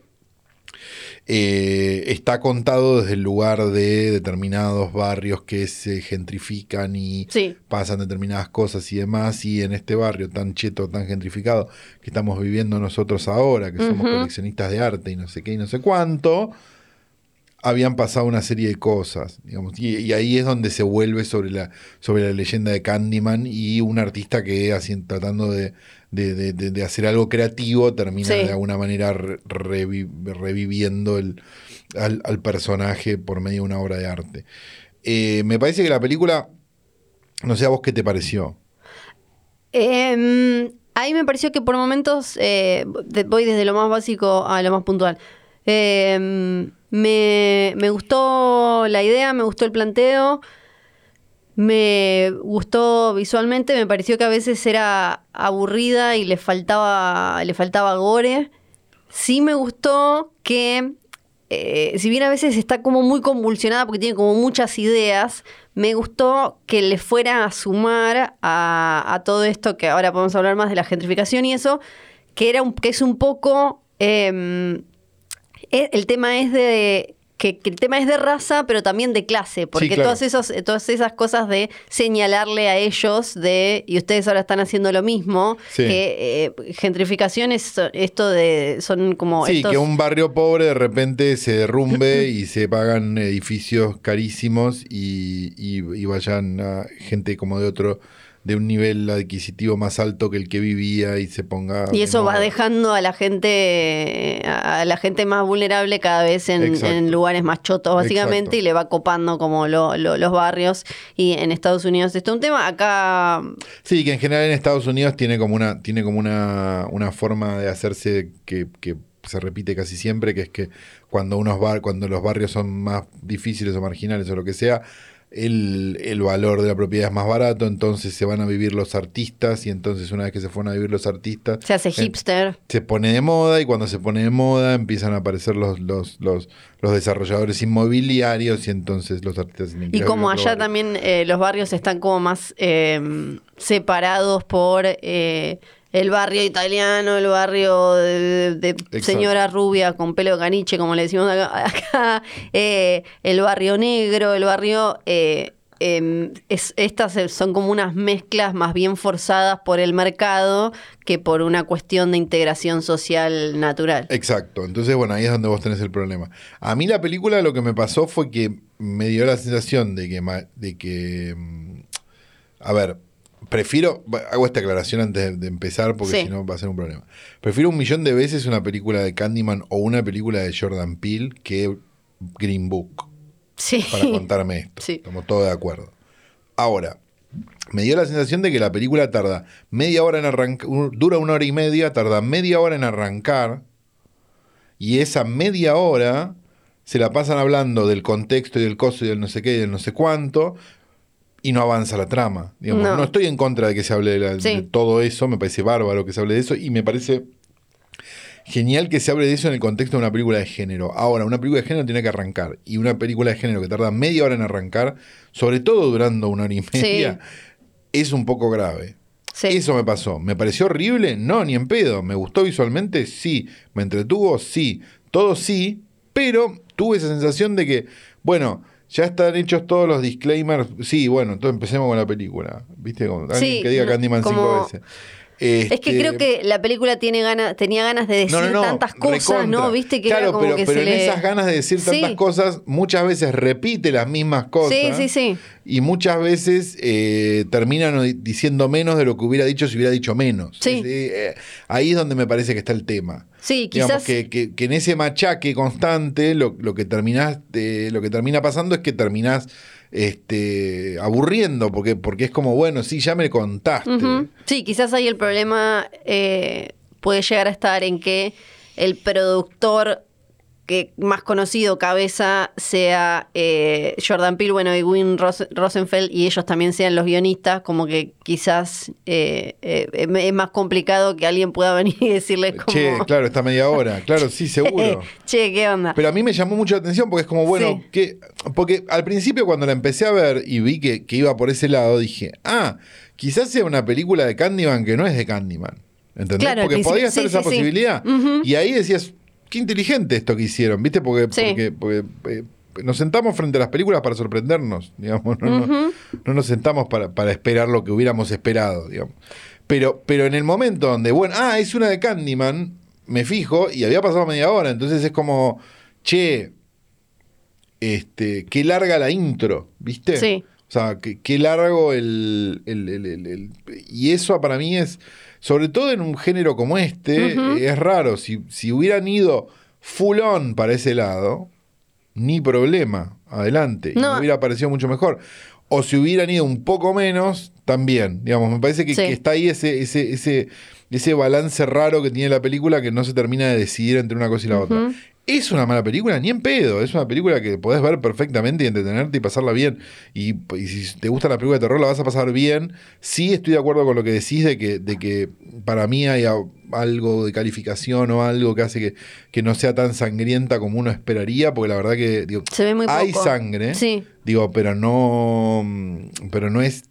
Eh, está contado desde el lugar de determinados barrios que se gentrifican y Sí. pasan determinadas cosas y demás. Y en este barrio tan cheto, tan gentrificado que estamos viviendo nosotros ahora, que somos coleccionistas de arte y no sé qué y no sé cuánto, habían pasado una serie de cosas, digamos, y, y ahí es donde se vuelve sobre la, sobre la leyenda de Candyman y un artista que así, tratando de, de- de- de- de hacer algo creativo termina Sí. de alguna manera re- revi- reviviendo el, al, al personaje por medio de una obra de arte. Eh, me parece que la película, no sé a vos qué te pareció. Eh, ahí me pareció que por momentos eh, voy desde lo más básico a lo más puntual. Eh, me, me gustó la idea, me gustó el planteo, me gustó visualmente, me pareció que a veces era aburrida y le faltaba, le faltaba gore. Sí me gustó que, eh, si bien a veces está como muy convulsionada porque tiene como muchas ideas, me gustó que le fuera a sumar a, a todo esto, que ahora podemos hablar más de la gentrificación y eso, que, era un, que es un poco... em, eh, el tema es de que, que el tema es de raza, pero también de clase, porque claro. todas, esos, eh, todas esas cosas de señalarle a ellos de, y ustedes ahora están haciendo lo mismo, Sí. que eh, gentrificación es esto de, son como Sí, estos... que un barrio pobre de repente se derrumbe y se pagan edificios carísimos y, y- y vayan a gente como de otro, de un nivel adquisitivo más alto que el que vivía y se ponga... Y eso va dejando a la gente a la gente más vulnerable cada vez en, lugares más chotos, básicamente, Exacto. y le va copando como lo- lo- los barrios. Y en Estados Unidos esto es un tema. Acá Sí, que en general en Estados Unidos tiene como una, tiene como una, una forma de hacerse que, que se repite casi siempre, que es que cuando unos bar, cuando los barrios son más difíciles o marginales o lo que sea, el, el valor de la propiedad es más barato, entonces se van a vivir los artistas, y entonces una vez que se fueron a vivir los artistas, se hace hipster. se pone de moda y cuando se pone de moda empiezan a aparecer los, los, los, los desarrolladores inmobiliarios y entonces los artistas Y como allá también eh, los barrios están como más eh, separados por eh, el barrio italiano, el barrio de, señora rubia con pelo de caniche, como le decimos acá, acá, eh, el barrio negro, el barrio... eh, em, es- estas eh, son como unas mezclas más bien forzadas por el mercado que por una cuestión de integración social natural. Exacto, entonces bueno, ahí es donde vos tenés el problema. A mí la película lo que me pasó fue que me dio la sensación de que, de que mm, a ver, prefiero, hago esta aclaración antes de, de empezar porque Sí. si no va a ser un problema. Prefiero un millón de veces una película de Candyman o una película de Jordan Peele que Green Book Sí. para contarme esto. Sí. Estamos todos de acuerdo. Ahora, me dio la sensación de que la película tarda media hora en arrancar, dura una hora y media, tarda media hora en arrancar, y esa media hora se la pasan hablando del contexto y del coso y del no sé qué y del no sé cuánto, y no avanza la trama. Digamos, no. No. estoy en contra de que se hable de, la- Sí. de todo eso, me parece bárbaro que se hable de eso, y me parece genial que se hable de eso en el contexto de una película de género. Ahora, una película de género tiene que arrancar. Y una película de género que tarda media hora en arrancar, sobre todo durando una hora y media, es un poco grave. Sí. Eso me pasó. ¿Me pareció horrible? No, ni en pedo. ¿Me gustó visualmente? Sí. ¿Me entretuvo? Sí. Todo sí, pero tuve esa sensación de que, bueno, ya están hechos todos los disclaimers. Sí, bueno, entonces empecemos con la película. ¿Viste? Como alguien Sí, que diga Candyman cinco como- Es que Este, creo que la película tiene ganas, tenía ganas de decir no, no, no, tantas cosas, recontra. ¿no? Viste que claro, era como pero, que pero se en le... esas ganas de decir tantas Sí. cosas, muchas veces repite las mismas cosas. Sí, sí, sí. Y muchas veces eh, terminan di- diciendo menos de lo que hubiera dicho si hubiera dicho menos. Sí. Es, eh, ahí es donde me parece que está el tema. Sí, Digamos quizás... que, que- que en ese machaque constante lo, lo que terminás, eh, lo que termina pasando es que terminás este, aburriendo, porque, porque es como, bueno, sí, ya me contaste. Sí, quizás ahí el problema eh, puede llegar a estar en que el productor que más conocido, cabeza, sea eh, Jordan Peele, bueno, y Win Ros- Rosenfeld, y ellos también sean los guionistas, como que quizás eh, eh, es más complicado que alguien pueda venir y decirles como... Che, claro, está media hora. Claro, sí, seguro. che, ¿qué onda? Pero a mí me llamó mucho la atención porque es como, bueno, Sí. que. Porque al principio, cuando la empecé a ver y vi que, que iba por ese lado, dije, ah, quizás sea una película de Candyman que no es de Candyman. ¿Entendés? Claro, porque podía ser sí, esa sí, sí. posibilidad. Y ahí decías, qué inteligente esto que hicieron, ¿viste? Porque, Sí. porque, porque, eh, nos sentamos frente a las películas para sorprendernos, digamos. No, nos sentamos para, para esperar lo que hubiéramos esperado, digamos. Pero, pero en el momento donde, bueno, ah, es una de Candyman, me fijo, y había pasado media hora, entonces es como, che, este, qué larga la intro, ¿viste? Sí. O sea, qué, qué largo el- el- el- Y eso para mí es, sobre todo en un género como este, eh, es raro. Si, si hubieran ido full on para ese lado, ni problema, adelante. Y No. me hubiera parecido mucho mejor. O si hubieran ido un poco menos, también. Digamos, me parece que, Sí. que está ahí ese, ese, ese, ese balance raro que tiene la película que no se termina de decidir entre una cosa y la otra. ¿Es una mala película? Ni en pedo. Es una película que podés ver perfectamente y entretenerte y pasarla bien. Y, y si te gusta la película de terror, la vas a pasar bien. Sí estoy de acuerdo con lo que decís de que, de que para mí hay algo de calificación o algo que hace que, que no sea tan sangrienta como uno esperaría, porque la verdad que digo, Se ve muy hay poco. sangre, Sí. digo, pero no, pero no es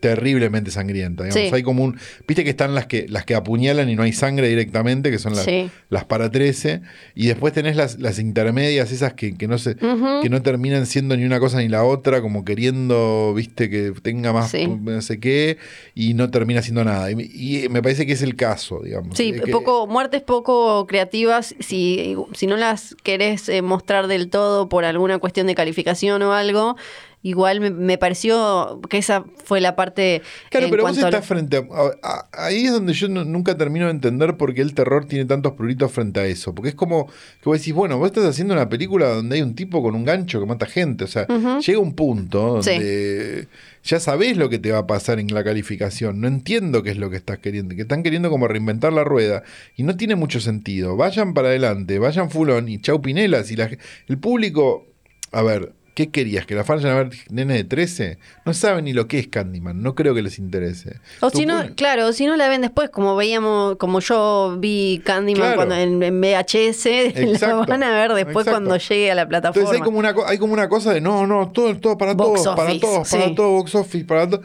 terriblemente sangrienta. digamos. Sí. Hay como un, viste que están las que las que apuñalan y no hay sangre directamente, que son las, Sí. las para 13, y después tenés las, las intermedias, esas que, que no se, que no terminan siendo ni una cosa ni la otra, como queriendo, viste, que tenga más Sí. no sé qué, y no termina siendo nada. Y, me- y me parece que es el caso, digamos. Sí, Es que- poco, muertes poco creativas. Si, si no las querés eh, mostrar del todo por alguna cuestión de calificación o algo, igual me, me pareció que esa fue la parte. Claro, en pero vos a- estás frente a, a- a- Ahí es donde yo no- nunca termino de entender por qué el terror tiene tantos pruritos frente a eso. Porque es como que vos decís, bueno, vos estás haciendo una película donde hay un tipo con un gancho que mata gente. O sea, llega un punto donde ya sabés lo que te va a pasar en la calificación. No entiendo qué es lo que estás queriendo. Que están queriendo como reinventar la rueda. Y no tiene mucho sentido. Vayan para adelante, vayan fulón y chau pinelas. Y la, el público. A ver. ¿Qué querías? ¿Que la vayan a ver nene de 13? No saben ni lo que es Candyman. No creo que les interese. O si no, claro, si no la ven después, como veíamos, como yo vi Candyman Claro. cuando en, en VHS, la Exacto. van a ver después Exacto. cuando llegue a la plataforma. Entonces hay como una hay como una cosa de no, no, todo, todo para Box todos, para todos, para sí. todo, box office, para todo.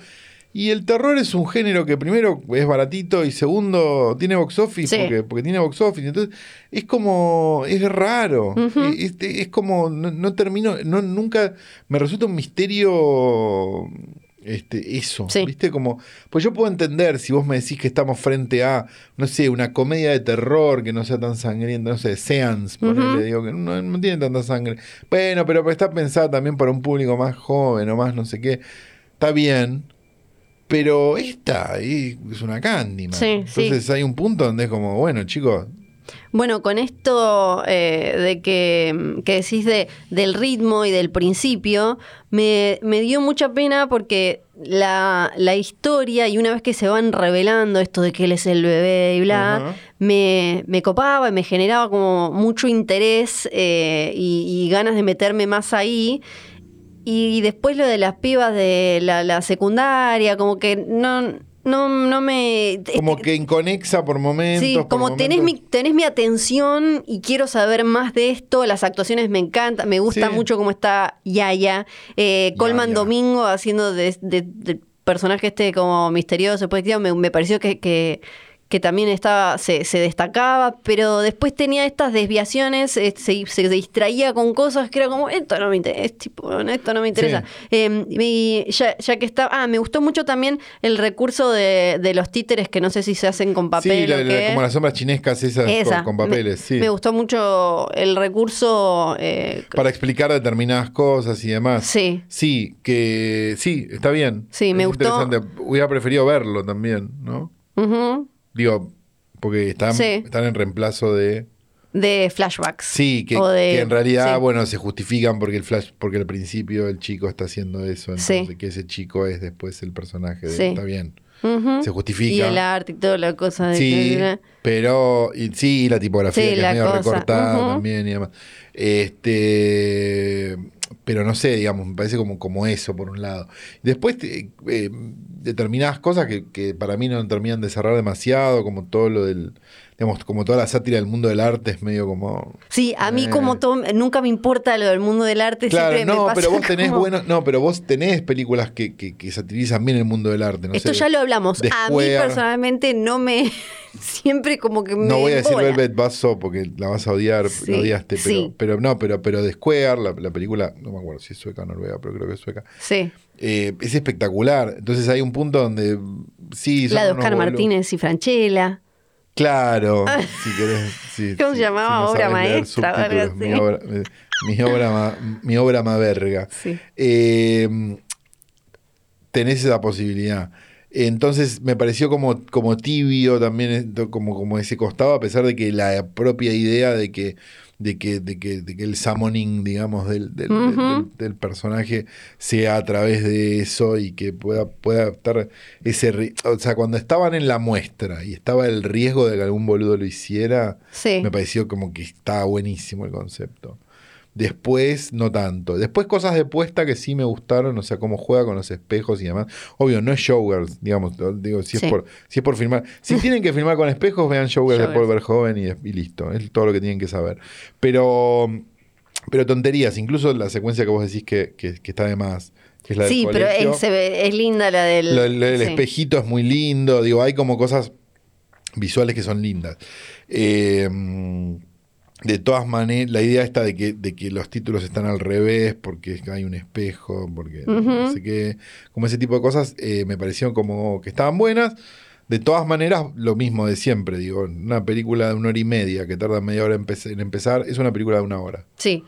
Y el terror es un género que primero es baratito y segundo tiene box office Sí. porque, porque tiene box office. Entonces es como, es raro. Ujú. es, es como, no, no termino, no, nunca, me resulta un misterio este, eso, Sí. ¿viste? Como, pues yo puedo entender si vos me decís que estamos frente a, no sé, una comedia de terror que no sea tan sangrienta, no sé, Seance, ponele, Ujú. digo, que no, no tiene tanta sangre. Bueno, pero está pensada también para un público más joven o más no sé qué. Está bien. Pero esta es una Candyman. Sí, sí. Entonces hay un punto donde es como, bueno, chicos, Bueno, con esto eh, de que, que decís de, del ritmo y del principio, me, me dio mucha pena porque la, la historia, y una vez que se van revelando esto de que él es el bebé y bla, me, me copaba y me generaba como mucho interés eh, y, y ganas de meterme más ahí. Y después lo de las pibas de la, la secundaria, como que no, no, no me... como que inconexa por momentos. Sí, por como tenés mi, momentos. tenés mi atención y quiero saber más de esto. Las actuaciones me encantan. Me gusta Sí. mucho cómo está Yaya. Eh, Colman Yaya. Domingo haciendo de, de- de personaje este como misterioso. Tío, me, me pareció que, que, que también estaba, se, se destacaba, pero después tenía estas desviaciones, eh, se, se distraía con cosas que era como, esto no me interesa, tipo, esto no me interesa. Eh, y ya, ya que está, ah, me gustó mucho también el recurso de, de los títeres que no sé si se hacen con papel Sí, la- o la- qué. como las sombras chinescas esas con- Esa. con, papeles, me, sí. me gustó mucho el recurso. eh, Para explicar determinadas cosas y demás. sí. Sí, que sí, está bien. Sí, me Es gustó. Interesante. Hubiera preferido verlo también, ¿no? Ujú. Digo, porque están, Sí. están en reemplazo de. De flashbacks. Sí, que, O de- que en realidad, sí. bueno, se justifican porque el flash, porque al principio el chico está haciendo eso, Sí. entonces que ese chico es después el personaje de Sí. está bien. Se justifica. Y el arte y toda la cosa de Sí, que- pero y, sí, la tipografía que la es medio cosa, recortada también y demás. Este, pero no sé, digamos, me parece como, como eso por un lado. Después eh, determinadas cosas que, que para mí no terminan de cerrar demasiado, como todo lo del, digamos, como toda la sátira del mundo del arte es medio como Sí, a mí Eh. como todo, nunca me importa lo del mundo del arte. Claro, siempre me no, pasa pero vos tenés como- buenos, no, pero vos tenés películas que, que, que satirizan bien el mundo del arte. No Esto sé, ya lo hablamos. A mí personalmente no me... Siempre como que me... No voy a decir. Velvet Buzzsaw porque la vas a odiar, Sí, la odiaste, pero, sí. pero no, pero, pero The Square, la, la película, no me acuerdo si es sueca o noruega, pero creo que es sueca, Sí, eh, es espectacular. Entonces hay un punto donde sí, son la de Oscar Martínez y Franchella. Claro, si querés. sí, ¿Cómo sí, se llamaba? si Obra maestra mi obra- eh, mi obra ma- mi obra más verga. Sí. Eh, tenés esa posibilidad. Entonces me pareció como, como tibio también, esto, como, como ese costado, a pesar de que la propia idea de que, de que, de que, de que el summoning, digamos, del, del, del- del- del personaje sea a través de eso y que pueda, pueda estar ese... O sea, cuando estaban en la muestra y estaba el riesgo de que algún boludo lo hiciera, Sí. me pareció como que estaba buenísimo el concepto. Después, no tanto. Después, cosas de puesta que sí me gustaron, o sea, cómo juega con los espejos y demás. Obvio, no es Showgirls, digamos, digo, si, Sí. es por, si es por filmar. Si tienen que filmar con espejos, vean Showgirls de Paul. Verhoeven y, y listo. Es todo lo que tienen que saber. Pero, pero tonterías, incluso la secuencia que vos decís que, que- que está de más, que es la del Sí, pero es, se ve- es linda la del. Lo- lo sí. espejito es muy lindo, digo, hay como cosas visuales que son lindas. Eh, de todas maneras, la idea está de que, de que los títulos están al revés, porque hay un espejo, porque no Ujú. sé qué, como ese tipo de cosas, eh, me parecieron como que estaban buenas. De todas maneras, lo mismo de siempre, digo, una película de una hora y media que tarda media hora en, empe- en empezar, es una película de una hora. Sí.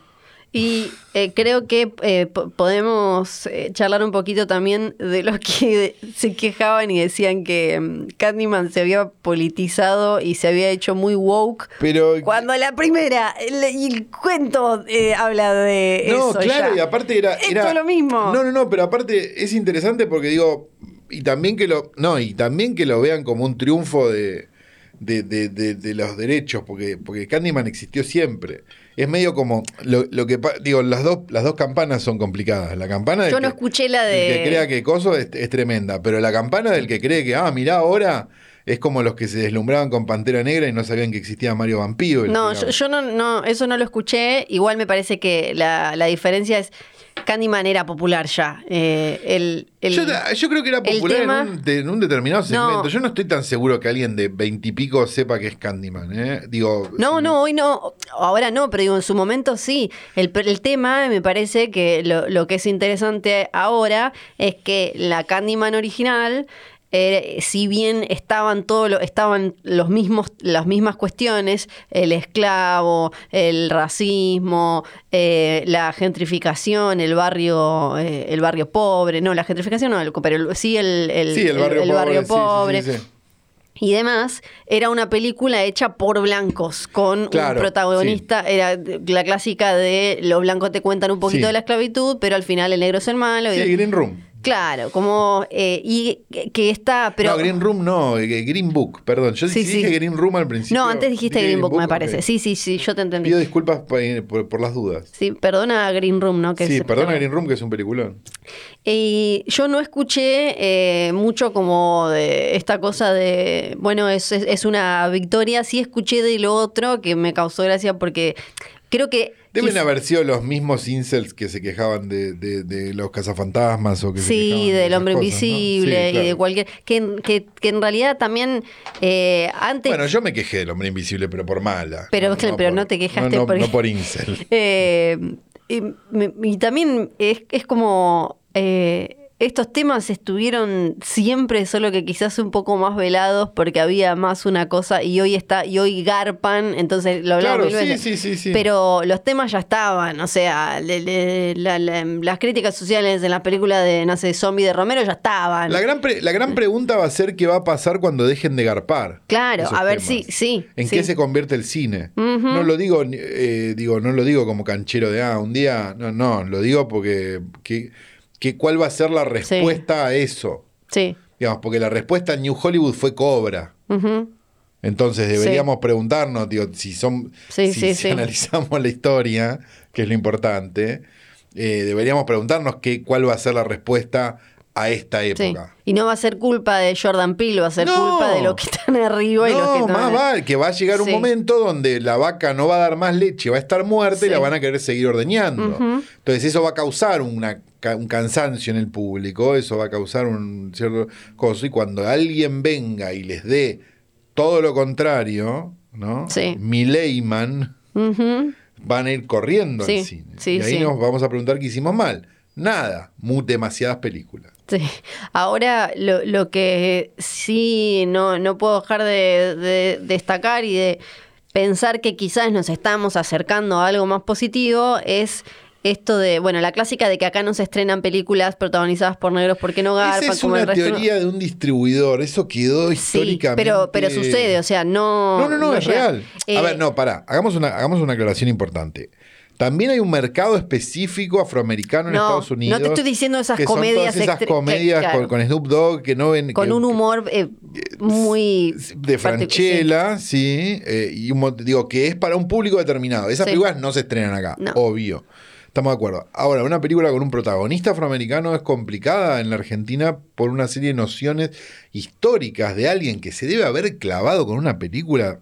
Y eh, creo que eh, po- podemos eh, charlar un poquito también de los que se quejaban y decían que mm, Candyman se había politizado y se había hecho muy woke. Pero Cuando la primera, el, el cuento eh, habla de No, eso. claro, ya. y aparte era, Esto era- es lo mismo. No, no, no, pero aparte es interesante porque digo, y también que lo, no, y también que lo vean como un triunfo de, de, de- de- de los derechos, porque, porque Candyman existió siempre. Es medio como lo, lo que digo, las dos, las dos campanas son complicadas. La campana del Yo no que- escuché la de. que crea que coso es, es tremenda, pero la campana del que cree que, ah, mirá ahora. Es como los que se deslumbraban con Pantera Negra y no sabían que existía Mario Vampiro. No, yo, yo no, no, eso no lo escuché. Igual me parece que la, la diferencia es. Candyman era popular ya. Eh, el, el- yo, yo creo que era popular tema- en, un, de- en un determinado segmento. No. Yo no estoy tan seguro que alguien de veintipico sepa que es Candyman. ¿eh? Digo, No, si- no, hoy no, ahora no, pero digo, en su momento sí. El, el tema, me parece que lo, lo que es interesante ahora es que la Candyman original, eh, si bien estaban todos lo- estaban los mismos, las mismas cuestiones, el esclavo, el racismo, eh, la gentrificación, el barrio, eh, el barrio pobre, no, la gentrificación no, el- pero sí el, el- Sí, el barrio el pobre. barrio sí, sí, pobre sí, sí. y demás, era una película hecha por blancos, con Claro, un protagonista, era la clásica de los blancos te cuentan un poquito Sí. de la esclavitud, pero al final el negro es el malo. y- Sí, Green Room. Claro, como, eh, y que- está, pero... no, Green Room no, eh, Green Book, perdón. Yo Sí, dije Green Room al principio. no, antes dijiste Green Book, me parece. Sí, sí, sí, yo te entendí. Pido disculpas por, por- por las dudas. Sí, perdona a Green Room, ¿no? Que sí, perdona Green Room, que es un peliculón. Y yo no escuché eh, mucho como de esta cosa de, bueno, es, es, es una victoria. Sí escuché de lo otro que me causó gracia porque creo que... Deben haber sido los mismos incels que se quejaban de, de- de los cazafantasmas o que se Sí, quejaban de del esas hombre cosas, ¿no? invisible Sí, y de claro. cualquier... Que, en- que, que en realidad también eh, antes... Bueno, yo me quejé del hombre invisible, pero por mala. Pero, claro, pero por- no te quejaste no, no, porque- no por incel. Eh, y también es, es como eh, estos temas estuvieron siempre, solo que quizás un poco más velados porque había más una cosa y hoy está y hoy garpan, entonces lo hablamos Claro, mil sí, veces. sí, sí, sí. Pero los temas ya estaban, o sea, le- le- la- la- las críticas sociales en las películas de, no sé, zombie de Romero ya estaban. La gran, pre- la gran pregunta va a ser qué va a pasar cuando dejen de garpar. Claro, a ver, temas. sí, sí, ¿En qué se convierte el cine? No lo digo, eh, digo, no lo digo como canchero de ah, un día. No, no, lo digo porque que, que cuál va a ser la respuesta a eso. Sí. Digamos, porque la respuesta en New Hollywood fue cobra. Entonces deberíamos preguntarnos, si son, Sí, si, analizamos la historia, que es lo importante, eh, deberíamos preguntarnos qué, cuál va a ser la respuesta a esta Sí. época. Y no va a ser culpa de Jordan Peele, va a ser No. culpa de los que están arriba y los que No, están. más vale, que va a llegar un Sí. momento donde la vaca no va a dar más leche, va a estar muerta y la van a querer seguir ordeñando. Entonces eso va a causar una un cansancio en el público, eso va a causar un cierto coso. Y cuando alguien venga y les dé todo lo contrario, ¿no? Sí. Mileyman, Ujú. van a ir corriendo al cine. sí, y ahí nos vamos a preguntar qué hicimos mal. Nada, mu- demasiadas películas. Sí. Ahora, lo, lo que sí no, no puedo dejar de, de destacar y de pensar que quizás nos estamos acercando a algo más positivo es esto de, bueno, la clásica de que acá no se estrenan películas protagonizadas por negros porque no garpan Esa es como el una resto. teoría de un distribuidor, eso quedó Sí, históricamente. pero, pero sucede, o sea, no. No, no, no, es real. Eh, a ver, no, pará, hagamos una, hagamos una aclaración importante. También hay un mercado específico afroamericano en No, Estados no te Unidos. estoy diciendo esas que son comedias todas esas comedias que- claro. con, con Snoop Dogg que no ven. Con que- un humor eh, muy. de Franchella, sí, eh, y un digo que es para un público determinado. Esas Sí. películas no se estrenan acá, No. obvio. Estamos de acuerdo. Ahora, una película con un protagonista afroamericano es complicada en la Argentina por una serie de nociones históricas de alguien que se debe haber clavado con una película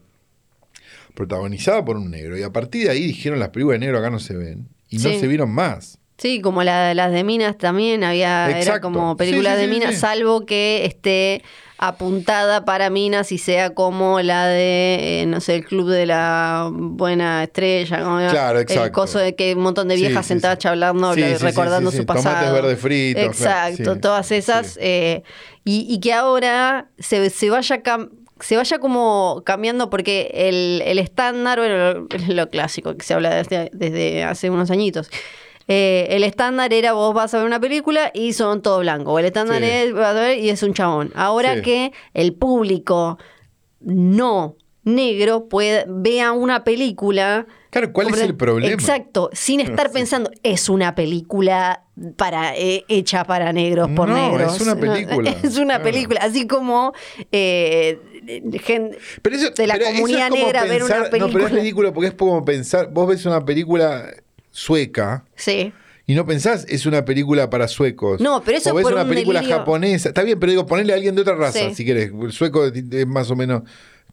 protagonizada por un negro. Y a partir de ahí dijeron las películas de negro acá no se ven. Y no se vieron más. Sí, como la, las de Minas también había, era como películas Sí, sí, de Minas, salvo que esté apuntada para Minas y sea como la de, eh, no sé, el Club de la Buena Estrella, Claro, el exacto. coso de que un montón de viejas sí, sentadas sí. charlando, Sí, recordando su sí. Tomates pasado. verdes fritos, Exacto, todas esas. Eh, y, y que ahora se, se vaya cam- se vaya como cambiando porque el, el estándar, bueno, lo, lo clásico que se habla desde, desde hace unos añitos. Eh, el estándar era vos vas a ver una película y son todo blanco. O el estándar Sí. es vas a ver y es un chabón. Ahora Sí. que el público no negro puede, vea una película. Claro, ¿cuál es el problema? Exacto, sin estar Sí. pensando, es una película para eh, hecha para negros por No, negros. es una No, película, es una claro. película, así como eh, gen- Pero eso, de la pero eso es comunidad negra ver una pensar- No, pero es película. ridículo porque es como pensar, vos ves una película sueca Sí. y no pensás es una película para suecos. No, pero eso o ves por una un película delirio. japonesa. Está bien, pero digo, ponele a alguien de otra raza, Sí. si querés. El sueco es más o menos,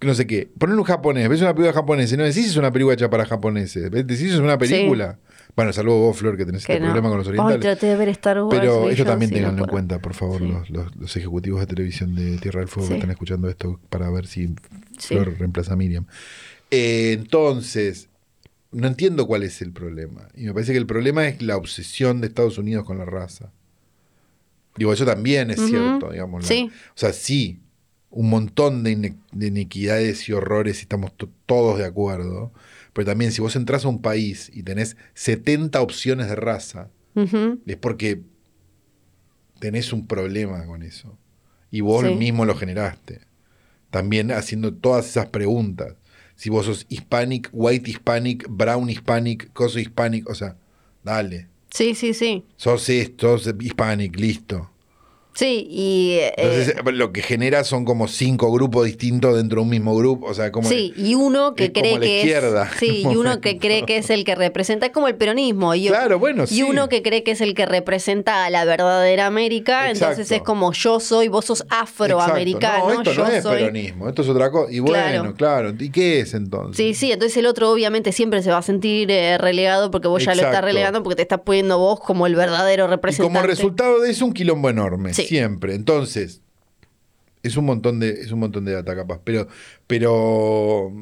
no sé qué. Ponele un japonés, ves una película japonesa y no decís es una película hecha para japoneses. Decís es una película. Bueno, salvo vos, Flor, que tenés Que este no. problema con los Hoy orientales. traté de ver Star Wars. Pero ellos yo también no tenganlo en cuenta, por favor, Sí. los, los- los ejecutivos de televisión de Tierra del Fuego Sí. que están escuchando esto para ver si. Flor reemplaza a Miriam. Eh, entonces, no entiendo cuál es el problema. Y me parece que el problema es la obsesión de Estados Unidos con la raza. Digo, eso también es cierto, digamos. la- Sí. O sea, sí, un montón de, de inequidades y horrores y estamos to- todos de acuerdo. Pero también si vos entras a un país y tenés 70 opciones de raza, es porque tenés un problema con eso. Y vos Sí. mismo lo generaste. También haciendo todas esas preguntas. Si vos sos hispanic, white hispanic, brown hispanic, coso hispanic, o sea, dale. Sí, sí, sí. Sos esto, sos hispanic, listo. Sí, y. eh, Entonces, lo que genera son como cinco grupos distintos dentro de un mismo grupo. O sea, como. Sí, y uno que es como cree la que izquierda, es. Sí, y un uno que cree que es el que representa, es como el peronismo. Y, Claro, bueno, y sí. uno que cree que es el que representa a la verdadera América, entonces es como yo soy, vos sos afroamericano. No, esto yo no es soy. peronismo, esto es otra cosa. Y bueno, Claro. claro. ¿Y qué es entonces? Sí, sí, entonces el otro obviamente siempre se va a sentir eh, relegado porque vos ya lo estás relegando porque te estás poniendo vos como el verdadero Y representante. como resultado de eso, un quilombo enorme, Sí. Siempre. Entonces, es un montón de, es un montón de data capaz. Pero, pero,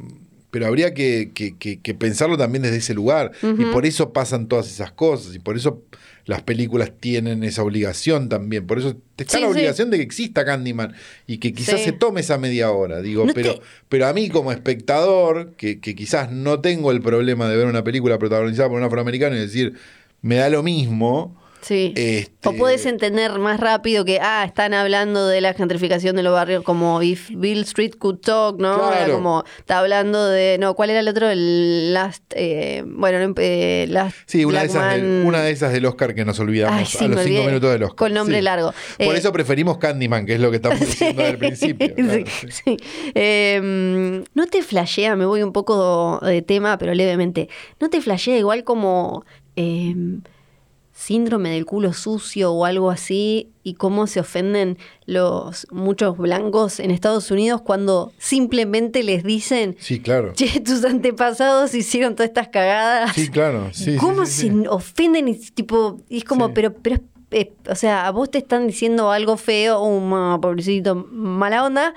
pero habría que, que- que- que pensarlo también desde ese lugar. Y por eso pasan todas esas cosas. Y por eso las películas tienen esa obligación también. Por eso está Sí, la sí. obligación de que exista Candyman. Y que quizás Sí. se tome esa media hora. Digo, No pero, te- pero a mí como espectador, que, que quizás no tengo el problema de ver una película protagonizada por un afroamericano y decir, me da lo mismo. Sí. Este- O puedes entender más rápido que, ah, están hablando de la gentrificación de los barrios como If Bill Street Could Talk, ¿no? Claro. Era como, está hablando de, no, ¿cuál era el otro? El Last, eh, bueno, no, eh, Last Sí, una de, esas del, una de esas del Oscar que nos olvidamos Ay, sí, a los cinco minutos del Oscar. Con nombre Sí. largo. Por Eh, eso preferimos Candyman, que es lo que estamos diciendo el principio. Sí, claro. Eh, no te flashea, me voy un poco de tema, pero levemente. ¿No te flashea igual como eh, síndrome del culo sucio o algo así? Y cómo se ofenden los muchos blancos en Estados Unidos cuando simplemente les dicen, Sí, claro. che, tus antepasados hicieron todas estas cagadas. Sí, claro. Sí, ¿Cómo sí, sí, se ofenden? Y, tipo, y es como, pero, pero, eh, o sea, a vos te están diciendo algo feo, un uh, pobrecito, mala onda,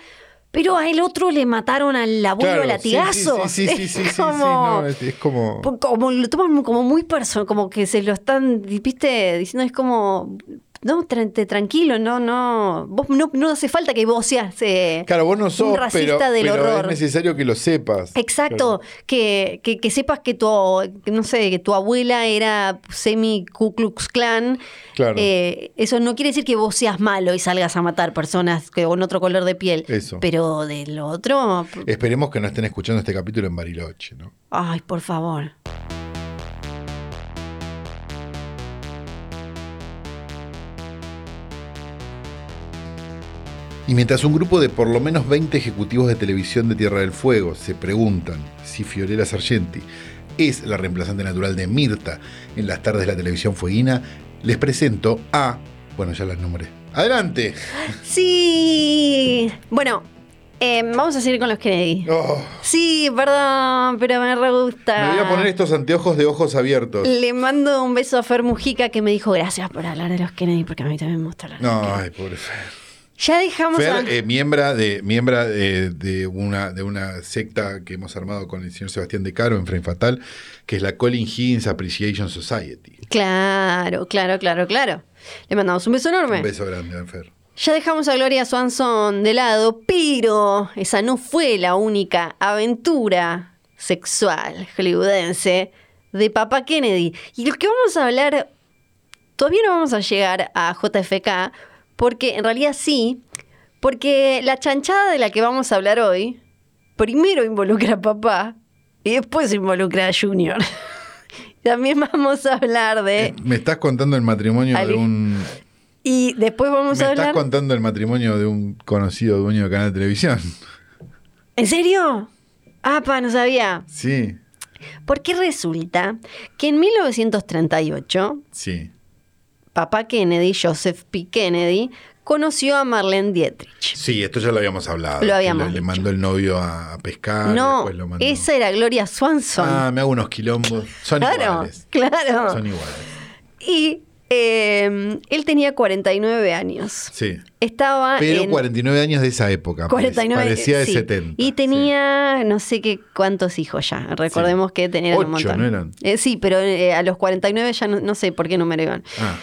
pero a el otro le mataron al abuelo Claro, a latigazos. Sí, sí, sí, sí, sí, sí, Es sí, como, no, es, es como... como lo toman como muy personal, como que se lo están, viste, diciendo, es como, no, tra- tranquilo, no, no. Vos no, no hace falta que vos seas eh, Claro, vos no sos, un racista pero, del pero horror. es necesario que lo sepas. Exacto, que, que, que sepas que tu, no sé, que tu abuela era semi Ku Klux Klan. Claro. Eh, eso no quiere decir que vos seas malo y salgas a matar personas que, con otro color de piel. Eso. Pero de lo otro, Esperemos que no estén escuchando este capítulo en Bariloche, ¿no? ay, por favor. Y mientras un grupo de por lo menos 20 ejecutivos de televisión de Tierra del Fuego se preguntan si Fiorella Sargenti es la reemplazante natural de Mirta en las tardes de la televisión fueguina, les presento a... Bueno, ya las nombré. ¡Adelante! Sí. Bueno, eh, vamos a seguir con los Kennedy. Oh, Sí, perdón, pero me re gusta. me voy a poner estos anteojos de ojos abiertos. Le mando un beso a Fer Mujica que me dijo gracias por hablar de los Kennedy, porque a mí también me gusta hablar de los No, ay, pobre Fer. Ya dejamos a... Eh, miembra, de, miembra de, de una, de una secta que hemos armado con el señor Sebastián De Caro en Frame Fatal, que es la Colin Higgins Appreciation Society. Claro, claro, claro, claro. Le mandamos un beso enorme. Un beso grande, Fer. Ya dejamos a Gloria Swanson de lado, pero esa no fue la única aventura sexual hollywoodense de Papá Kennedy. Y lo que vamos a hablar, todavía no vamos a llegar a JFK, porque en realidad sí, porque la chanchada de la que vamos a hablar hoy, primero involucra a papá y después involucra a Junior. También vamos a hablar de... Eh, Me estás contando el matrimonio de un. Y después vamos Me a estás hablar... contando el matrimonio de un conocido dueño de canal de televisión. ¿En serio? Ah, pa, no sabía. Sí, Porque resulta que en 1938, sí. Papá Kennedy, Joseph P. Kennedy, conoció a Marlene Dietrich. Sí, esto ya lo habíamos hablado. Lo habíamos le, mandó el novio a, pescar. no, después lo mandó. esa era Gloria Swanson. Ah, me hago unos quilombos. Son claro, iguales. claro. Son iguales. Y eh, él tenía 49 años. Sí. Estaba Pero en 49 años de esa época. 49 Parecía de sí. 70. Y tenía no sé qué cuántos hijos ya. Recordemos que tenían un montón. ¿no eran? Eh, sí, pero eh, a los 49 ya no, no sé por qué número iban. Ah,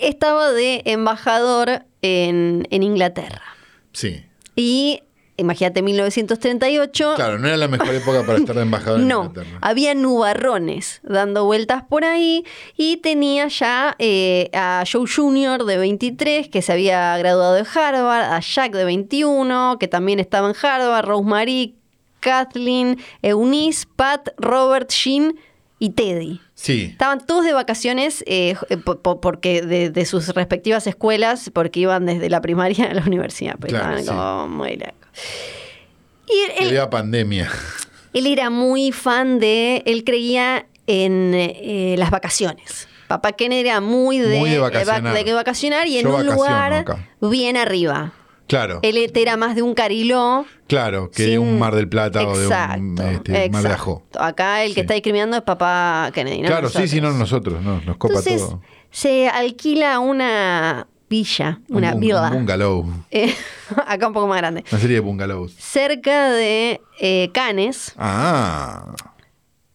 Estaba de embajador en, en Inglaterra. sí. Y imagínate, 1938. Claro, no era la mejor época para estar de embajador en No, Inglaterra. había nubarrones dando vueltas por ahí y tenía ya eh, a Joe Jr. de 23 que se había graduado de Harvard, a Jack de 21 que también estaba en Harvard, Rosemary, Kathleen, Eunice, Pat, Robert, Jean y Teddy. Sí. Estaban todos de vacaciones eh, eh, po- po- porque de, de sus respectivas escuelas, porque iban desde la primaria a la universidad, pero Claro, estaban sí. como muy lejos. Y él, pandemia. él era muy fan de, él creía en eh, las vacaciones. Papá Kennedy era muy de, Muy de va- vacacionar. de vacacionar y en Yo un lugar acá. bien arriba. Claro. Él era más de un cariló. Claro, que de un Mar del Plata o de un este, Mar de. Ajó. Acá el que Sí. está discriminando es papá Kennedy. ¿no? Claro, sí, sí, no Nosotros. no, nos copa Entonces todo. se alquila una villa, una un, villa, un bungalow. eh, acá un poco más grande, Una serie de bungalows. cerca de eh, Cannes Ah,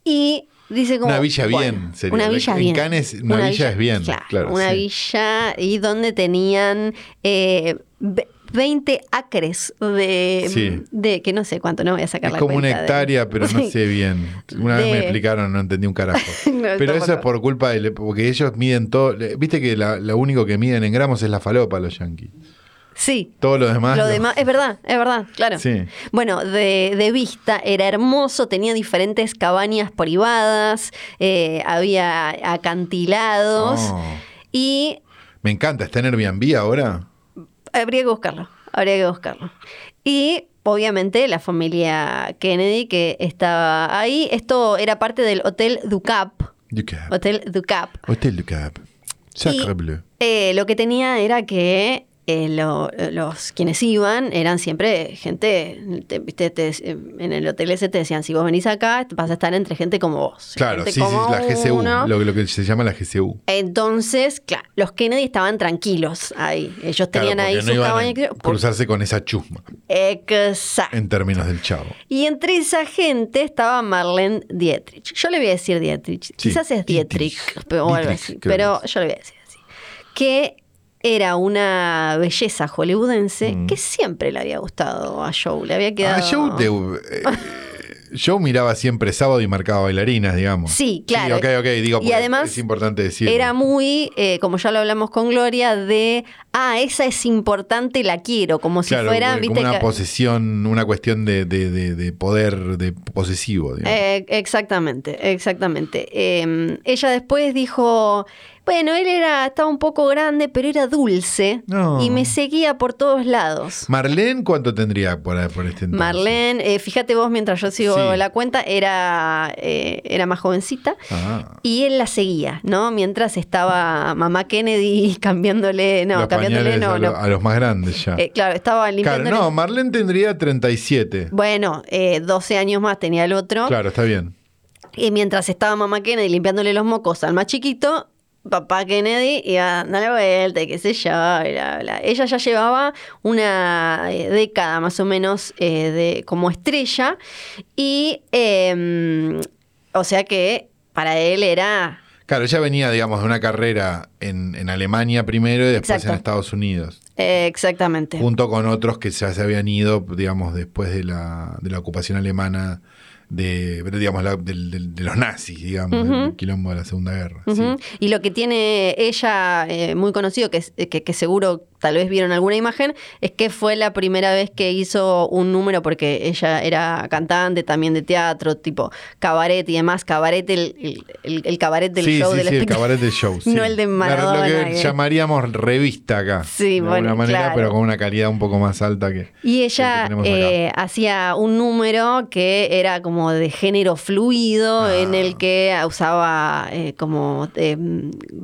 y dice como... Una villa bueno, bien, sería. Una villa En bien. Cannes, una villa es bien, claro, una sí. villa y donde tenían eh, 20 acres de, Sí. de... que no sé cuánto, no voy a sacar es la como una de- hectárea, pero no sé bien. Una vez me explicaron, no entendí un carajo. No, pero eso es por culpa de... Porque ellos miden todo... Viste que la- lo único que miden en gramos es la falopa, los yankees. Sí, Todo lo demás... Lo lo- demás, es verdad, es verdad, claro. Sí. Bueno, de, de vista era hermoso, tenía diferentes cabañas privadas, eh, había acantilados Oh, y me encanta. ¿Está en Airbnb ahora? Habría que buscarlo, habría que buscarlo. Y obviamente la familia Kennedy que estaba ahí, esto era parte del Hotel Ducap, Du Cap. Hotel Ducap. Hotel du Cap. Sacre bleu. eh, lo que tenía era que eh, lo- los quienes iban eran siempre gente, te- en el hotel ese te decían, si vos venís acá vas a estar entre gente como vos. Claro, sí, sí, la GCU. uno. Lo, lo que se llama la GCU. Entonces, claro, los Kennedy estaban tranquilos ahí. Ellos tenían Claro, ahí no iban cabaña. a creo- cruzarse con esa chusma, Exacto. en términos del chavo. Y entre esa gente estaba Marlene Dietrich. Yo le voy a decir Dietrich. Quizás es Dietrich. Dietrich, pero, o algo así, yo le voy a decir así. que era una belleza hollywoodense Mm. que siempre le había gustado a Joe. Le había quedado. Ah, Joe, de- eh, Joe miraba siempre sábado y marcaba bailarinas, digamos. Sí, claro. ok, ok, digo, Y además es importante decir. Era muy, eh, como ya lo hablamos con Gloria, de, ah, esa es importante, la quiero, como si Claro, fuera, como viste, una posesión, una cuestión de, de- de- de poder de posesivo. digamos. Eh, exactamente, exactamente. Eh, ella después dijo, bueno, él era, estaba un poco grande, pero era dulce No. y me seguía por todos lados. Marlene, ¿cuánto tendría por, por este entonces? Marlene, eh, fíjate vos mientras yo sigo Sí. la cuenta, era, eh, era más jovencita. Ah, Y él la seguía, ¿no? Mientras estaba mamá Kennedy cambiándole, no, los cambiándole, no, a, no. a los más grandes ya. Eh, claro, estaba claro, limpiándole. no, Marlene tendría 37. Bueno, eh, 12 años más tenía el otro. Claro, está bien. Y mientras estaba mamá Kennedy limpiándole los mocos al más chiquito, papá Kennedy iba dando vuelta y qué sé yo. y bla, bla. Ella ya llevaba una eh, década más o menos eh, de, como estrella. Y, eh, o sea que para él era... Claro, ella venía, digamos, de una carrera en, en Alemania primero y después Exacto. en Estados Unidos. exactamente. Junto con otros que ya se habían ido, digamos, después de la, de la ocupación alemana de, digamos, la- del- del- de los nazis, digamos, Ujú. del quilombo de la Segunda Guerra. sí. Y lo que tiene ella eh, muy conocido, que, es- que, que seguro tal vez vieron alguna imagen, es que fue la primera vez que hizo un número, porque ella era cantante también de teatro, tipo cabaret y demás. Cabaret, el, el, cabaret del sí, show sí, del sí, el cabaret del show. No el de La- Maradona, Lo que llamaríamos revista acá. Sí, de bueno, alguna manera, claro. pero con una calidad un poco más alta que. Y ella eh, hacía un número que era como de género fluido, Ah. en el que usaba eh, como eh,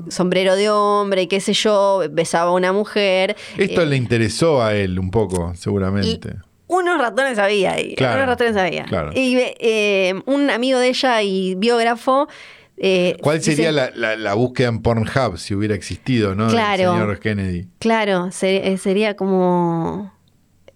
sombrero de hombre y qué sé yo, besaba a una mujer. Esto eh, le interesó a él un poco, seguramente. Unos ratones había ahí. Claro, unos ratones había. claro. Y eh, un amigo de ella y biógrafo. eh, ¿Cuál sería dice- la, la- la búsqueda en Pornhub si hubiera existido, no? Claro. El señor Kennedy. Claro, se- eh, sería como.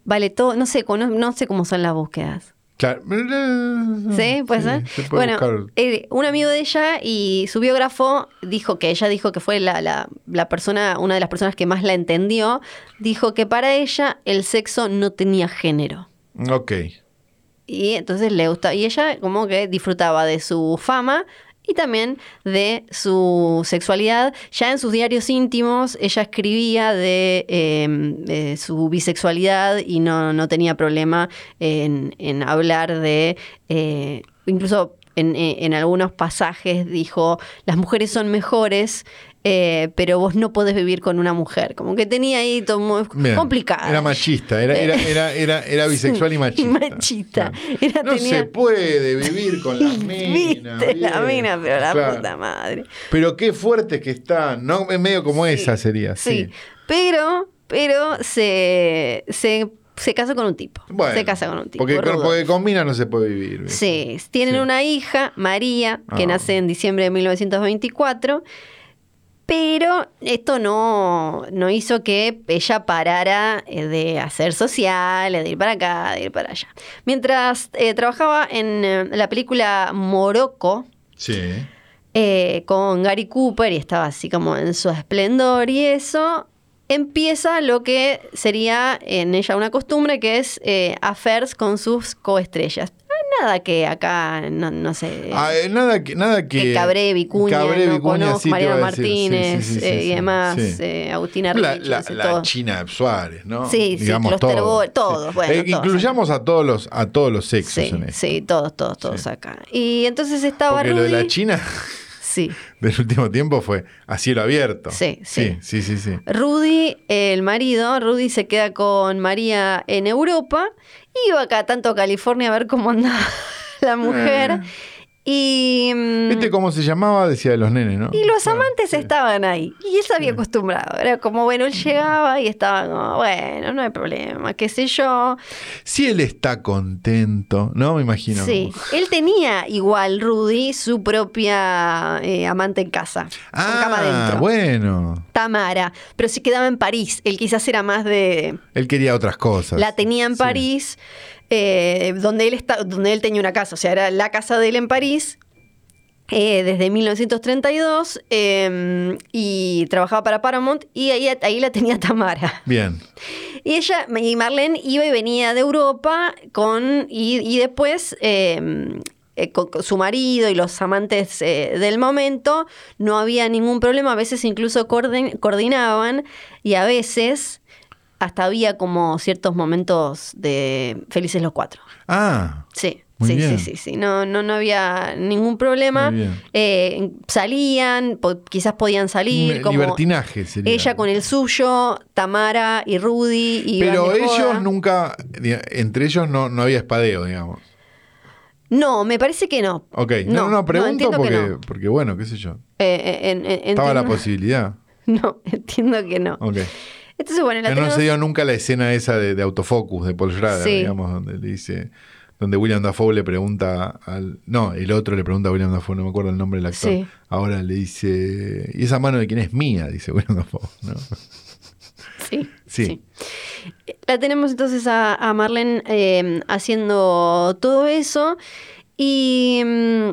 Vale, todo. No sé, no, no sé cómo son las búsquedas. Claro. ¿Sí? Se puede bueno, eh, un amigo de ella y su biógrafo dijo que ella dijo que fue la, la- la persona, una de las personas que más la entendió, dijo que para ella el sexo no tenía género. Ok. Y entonces le gustaba. Y ella como que disfrutaba de su fama y también de su sexualidad. Ya en sus diarios íntimos ella escribía de, de su bisexualidad y no, no tenía problema en, en hablar de... eh, incluso en, en algunos pasajes dijo, las mujeres son mejores. Eh, pero vos no podés vivir con una mujer. Como que tenía ahí todo muy Bien. complicado. Era machista, era, era, era, era, era bisexual y machista. Machista. Era- no tenía- se puede vivir con las minas. Viste, la mina, pero la Claro. puta madre. Pero qué fuerte que está, ¿no? Es medio como esa sería, sí. Sí. Pero, pero se, se, se casó con un tipo. Bueno, se casa con un tipo. Porque, porque con minas no se puede vivir. Sí, tienen Sí. una hija, María, que Ah. nace en diciembre de 1924. Pero esto no, no hizo que ella parara eh, de hacer sociales, de ir para acá, de ir para allá. Mientras eh, trabajaba en eh, la película Morocco, Sí. eh, con Gary Cooper y estaba así como en su esplendor y eso, empieza lo que sería en ella una costumbre que es eh, affairs con sus coestrellas. Nada que acá, no, no sé. Ah, eh, nada que. Nada que, que Cabré, Vicuña, Cabré, no Vicuña, conozco, sí, Mariano. Sí, Martínez sí, sí, sí, eh, sí, y demás, sí. eh, Agustina La, Rich, la- la todo. China Suárez, ¿no? Sí, sí, Digamos Klosterboer, todos. todos, bueno, Eh, todos. incluyamos a todos los, a todos los sexos Sí, en esto. sí, todos, todos, todos Sí. acá. Y entonces estaba Porque lo de la Rudy- China Sí. del último tiempo fue a cielo abierto. Sí, sí. Sí, sí, sí. sí. Rudy, el marido, Rudy se queda con María en Europa. Iba acá tanto a California a ver cómo andaba la mujer. Eh. Y, mm, ¿Viste cómo se llamaba? Decía de los nenes, ¿no? y los Claro, amantes sí. estaban ahí. Y él se había acostumbrado. Era como, bueno, él llegaba y estaba como, bueno, no hay problema, qué sé yo. Si él está contento, ¿no? Me imagino. Sí. Él tenía igual, Rudy, su propia eh, amante en casa. con cama Ah, bueno. Tamara. Pero se quedaba en París. Él quizás era más de. Él quería otras cosas. La tenía en Sí. París, eh, donde, él está, donde él tenía una casa, o sea, era la casa de él en París. eh, desde 1932 eh, y trabajaba para Paramount y ahí, ahí la tenía Tamara. Bien. Y ella, y Marlene iba y venía de Europa con, y, y después eh, eh, su marido y los amantes eh, del momento, no había ningún problema, a veces incluso coordin- coordinaban y a veces hasta había como ciertos momentos de felices los cuatro. Ah, Sí. Muy sí, bien. sí, sí, sí, no, no, no había ningún problema. Eh, salían, po- quizás podían salir, como libertinaje sería. ella con el suyo, Tamara y Rudy. Pero joda. ellos nunca, entre ellos no, no había espadeo, digamos. No, me parece que no. Ok, no, no, pregunto entiendo que porque, no. porque, bueno, qué sé yo. Eh, eh, en- en- Estaba la posibilidad. No, entiendo que no. Ok. Entonces, bueno, la Pero no se dio nunca la escena esa de, de autofocus de Paul Schrader, Sí. digamos, donde le dice, donde William Dafoe le pregunta al, no, el otro le pregunta a William Dafoe, no me acuerdo el nombre del actor. Sí. Ahora le dice, ¿y esa mano de quién es mía? Dice William Dafoe, ¿no? Sí, Sí. sí. La tenemos entonces a, a Marlene eh, haciendo todo eso y mm,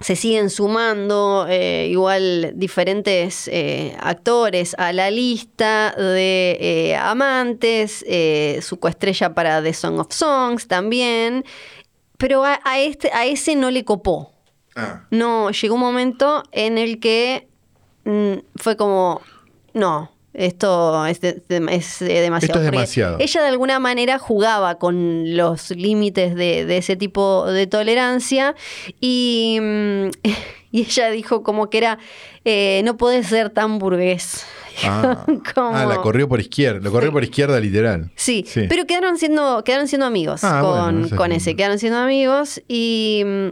se siguen sumando eh, igual diferentes eh, actores a la lista de eh, amantes, su coestrella para The Song of Songs también, pero a, a este, a ese no le copó. Ah, No, llegó un momento en el que mm, fue como, no, esto es, de- es, eh, demasiado. Esto es demasiado. Ella de alguna manera jugaba con los límites de, de ese tipo de tolerancia y, mm, y ella dijo como que era, eh, no puede ser tan burgués. ah. Como- Ah, la corrió por izquierda, lo corrió por izquierda literal. Sí, Sí. pero quedaron siendo, quedaron siendo amigos Ah, con, bueno, con ese, quedaron siendo amigos y mm,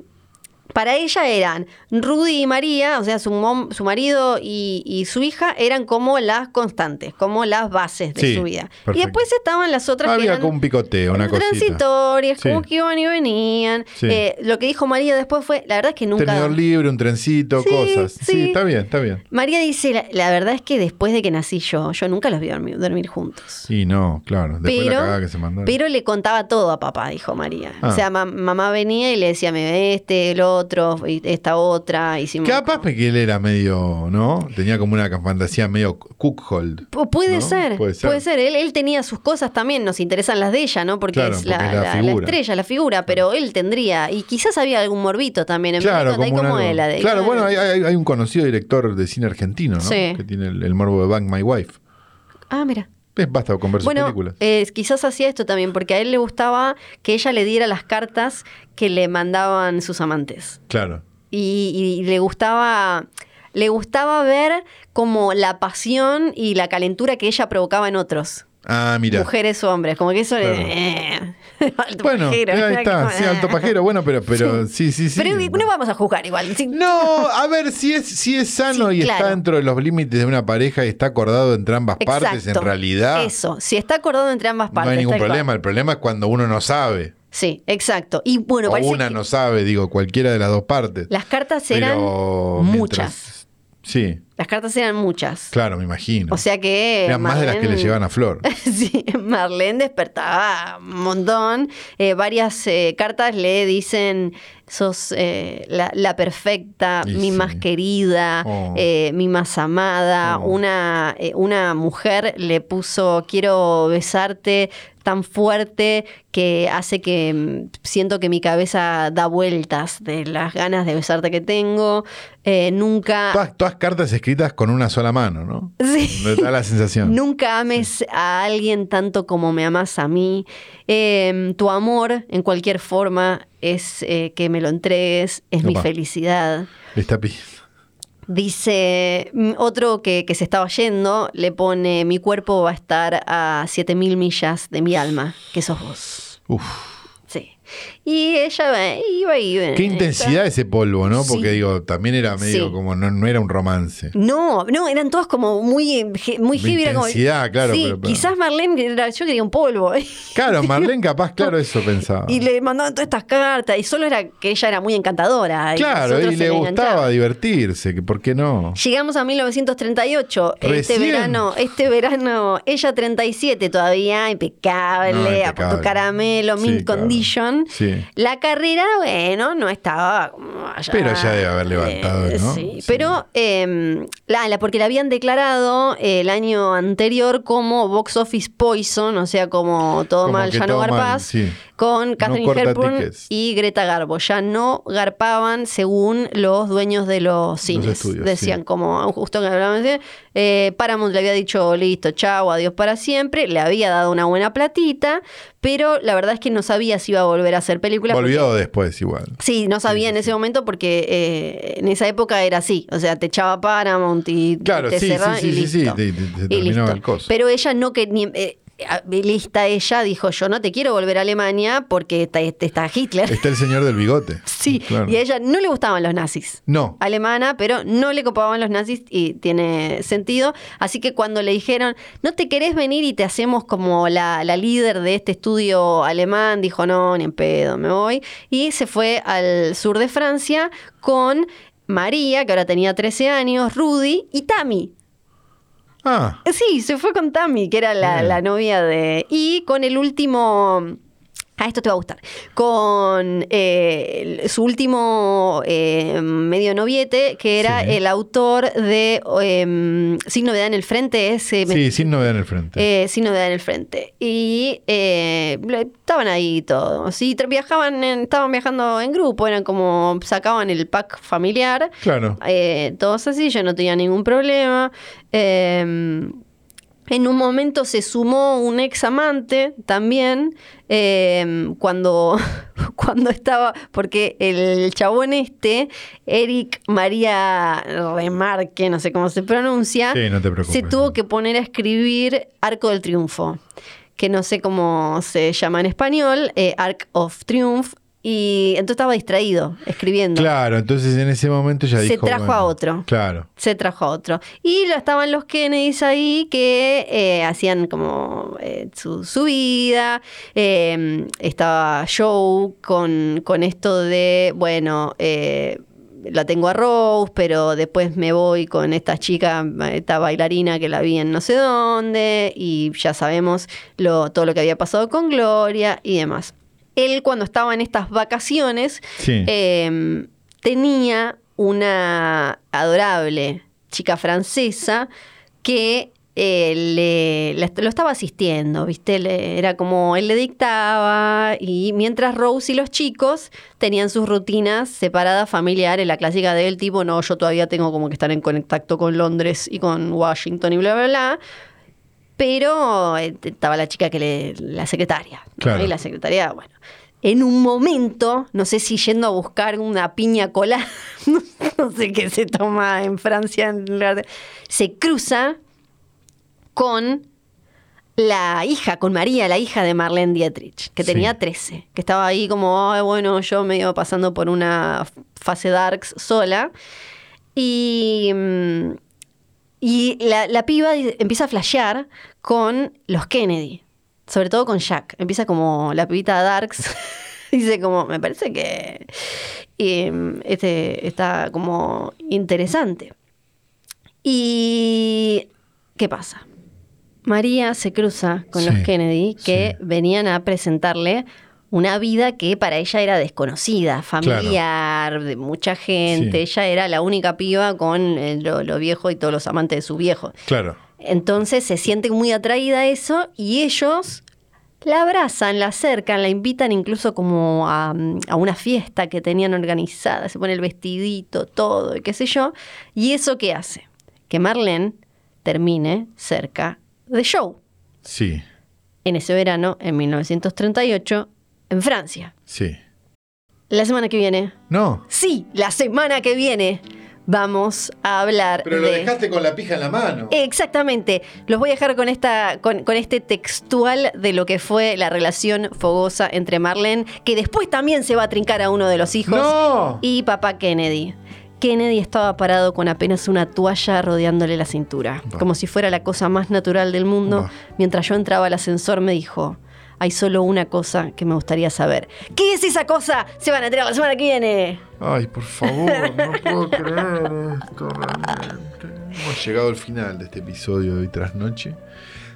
para ella eran Rudy y María, o sea, su, mom- su marido y, y su hija eran como las constantes, como las bases de Sí, su vida. Y perfecto. después estaban las otras que Había eran como un picoteo, una transitorias, como Sí. que iban y venían. Sí. Eh, lo que dijo María después fue, la verdad es que nunca... Tenedor libre, un trencito, cosas. Sí, está bien, está bien. María dice, la, la verdad es que después de que nací yo, yo nunca los vi dormir, dormir juntos. Y no, claro. Después Pero, cagada que se mandaron. pero le contaba todo a papá, dijo María. Ah. O sea, ma- mamá venía y le decía, me ve este, el otro, y esta otra. Hicimos Capaz que él era medio, ¿no? Tenía como una fantasía medio cookhold. Pu- Puede, ¿no? ser, Puede puede ser. Él, él tenía sus cosas también, nos interesan las de ella, ¿no? Porque Claro, es porque la, estrella, la figura, pero él tendría, y quizás había algún morbito también en Claro, como, como él, de Claro, bueno, hay, hay- hay un conocido director de cine argentino, ¿no? Sí. Que tiene el, el morbo de Bang My Wife. Ah, mira. Es basta con ver sus Bueno, películas. eh, quizás hacía esto también, porque a él le gustaba que ella le diera las cartas que le mandaban sus amantes. Claro. y, y le gustaba le gustaba ver como la pasión y la calentura que ella provocaba en otros Ah, mira. mujeres o hombres como que eso Claro. eh, alto Bueno, pajero, ahí está, como, sí, alto eh. pajero, bueno, pero, pero sí, sí, sí. pero no vamos a juzgar igual sí. No, a ver, si es, si es sano Sí, y claro. está dentro de los límites de una pareja y está acordado entre ambas partes, en realidad eso si está acordado entre ambas no partes hay ningún cual. problema. El problema es cuando uno no sabe. sí exacto y bueno o una que no sabe, digo, cualquiera de las dos partes. las cartas eran Pero muchas mientras- Sí, las cartas eran muchas claro, me imagino. o sea que Eran más de las que le llevan a Flor. Sí, Marlene despertaba un montón. Eh, varias eh, cartas le dicen, sos eh, la, la perfecta, Y mi sí. más querida, Oh. mi más amada. Oh. Una, una mujer le puso, quiero besarte tan fuerte que hace que mm, siento que mi cabeza da vueltas de las ganas de besarte que tengo. Nunca... Todas, todas cartas escritas con una sola mano, ¿no? Sí. Me da la sensación. Nunca ames a alguien tanto como me amas a mí. Eh, tu amor, en cualquier forma, es eh, que me lo entregues, es mi felicidad. Está. Dice mm, otro que, que se estaba yendo, le pone: Mi cuerpo va a estar a 7000 millas de mi alma, que sos vos. Uf. Sí. Y ella iba y. Qué intensidad ese polvo, ¿no? Porque Sí. digo, también era medio Sí. como, no, no era un romance. No, no, eran todos como muy, muy heavy. como- intensidad, claro, Sí, pero- pero- quizás Marlene, era- yo quería un polvo. Claro, Marlene capaz, claro, eso pensaba. Y le mandaban todas estas cartas. Y solo era que ella era muy encantadora. Claro, y le gustaba divertirse, que ¿por qué no? Llegamos a 1938. Este Recién. verano, este verano, ella 37 todavía, impecable, No, a punto caramelo, Sí, mint claro. condition. Sí. La carrera, bueno, no estaba como allá. Pero ya debe haber levantado, Eh, ¿no? Sí, Sí. pero eh, la, la- porque la habían declarado el año anterior como Box Office Poison, o sea, como todo Como mal, ya no garpás, sí. Con Catherine corta Hepburn y Greta Garbo. Ya no garpaban según los dueños de los cines. estudios, Decían sí. como, justo que hablaban así, eh, Paramount le había dicho, listo, chao, adiós para siempre, le había dado una buena platita, pero la verdad es que no sabía si iba a volver a hacer películas. porque- Volvió después igual. Sí, no sabía Sí, en ese sí. momento porque eh, en esa época era así. O sea, te echaba Paramount y Claro, te sí, cerraba sí, y sí, sí, listo. sí, te- te- te Y listo. el coso. Pero ella no que ni eh, lista ella dijo, yo no te quiero volver a Alemania porque está, está Hitler. Está el señor del bigote. Sí, Claro. y a ella no le gustaban los nazis. No. Alemana, pero no le copaban los nazis y tiene sentido. Así que cuando le dijeron, ¿no te querés venir y te hacemos como la, la líder de este estudio alemán? Dijo, no, ni en pedo, me voy. Y se fue al sur de Francia con María, que ahora tenía 13 años, Rudy y Tammy. Ah, Sí, se fue con Tammy, que era la, novia de... Y con el último... Ah, esto te va a gustar. Con eh, su último eh, medio noviete, que era Sí. el autor de eh, Sin Novedad en el Frente. Ese, sí, sin novedad en el frente. sin novedad en el frente. Y eh, estaban ahí todos. Tra- viajaban en- estaban viajando en grupo, eran como sacaban el pack familiar. claro. Eh, todos así, yo no tenía ningún problema. Eh, en un momento se sumó un ex amante también, eh, cuando, cuando estaba, porque el chabón este, Eric María Remarque, no sé cómo se pronuncia, Sí, no se tuvo que poner a escribir Arco del Triunfo, que no sé cómo se llama en español, eh, Arc of Triumph, y entonces estaba distraído escribiendo Claro, entonces en ese momento ya Se dijo. trajo bueno, a otro. Claro. se trajo a otro. Y lo estaban los Kennedys ahí que eh, hacían como eh, su, su vida. Eh, estaba Joe con, con esto de, bueno, eh, la tengo a Rose, pero después me voy con esta chica, esta bailarina que la vi en no sé dónde, y ya sabemos lo, todo lo que había pasado con Gloria y demás. Él cuando estaba en estas vacaciones, Sí. eh, tenía una adorable chica francesa que eh, le, la- lo estaba asistiendo, ¿viste? Le- era como él le dictaba y mientras Rose y los chicos tenían sus rutinas separadas familiares, la clásica del tipo, no, yo todavía tengo como que estar en contacto con Londres y con Washington y bla, bla, bla. Pero eh, estaba la chica que le, la secretaria. Y la secretaria, bueno. En un momento, no sé si yendo a buscar una piña colada, no sé qué se toma en Francia, en lugar de- se cruza con la hija, con María, la hija de Marlene Dietrich, que Sí. tenía 13, que estaba ahí como, "Ay, bueno, yo medio pasando por una fase darks sola. Y, mm, y la, la piba empieza a flashear con los Kennedy, sobre todo con Jack. Empieza como la pibita Darks. Dice como, me parece que em, este está como interesante. ¿Y qué pasa? María se cruza con los Kennedy que sí. venían a presentarle una vida que para ella era desconocida, familiar, de mucha gente. Sí. Ella era la única piba con eh, lo, lo viejo y todos los amantes de su viejo. Claro. Entonces se siente muy atraída a eso y ellos la abrazan, la acercan, la invitan incluso como a, a una fiesta que tenían organizada, se pone el vestidito, todo, y qué sé yo. ¿Y eso qué hace? Que Marlene termine cerca de Joe Sí. en ese verano, en 1938, en Francia. Sí. La semana que viene, No. sí, la semana que viene, vamos a hablar Pero lo de... dejaste con la pija en la mano. Exactamente. Los voy a dejar con esta, con, con este textual de lo que fue la relación fogosa entre Marlene, que después también se va a trincar a uno de los hijos, ¡No! y papá Kennedy. Kennedy estaba parado con apenas una toalla rodeándole la cintura, como si fuera la cosa más natural del mundo. Mientras yo entraba al ascensor me dijo, hay solo una cosa que me gustaría saber. ¿Qué es esa cosa? Se van a enterar la semana que viene. Ay, por favor, no puedo creer esto realmente. Hemos llegado al final de este episodio de hoy tras noche.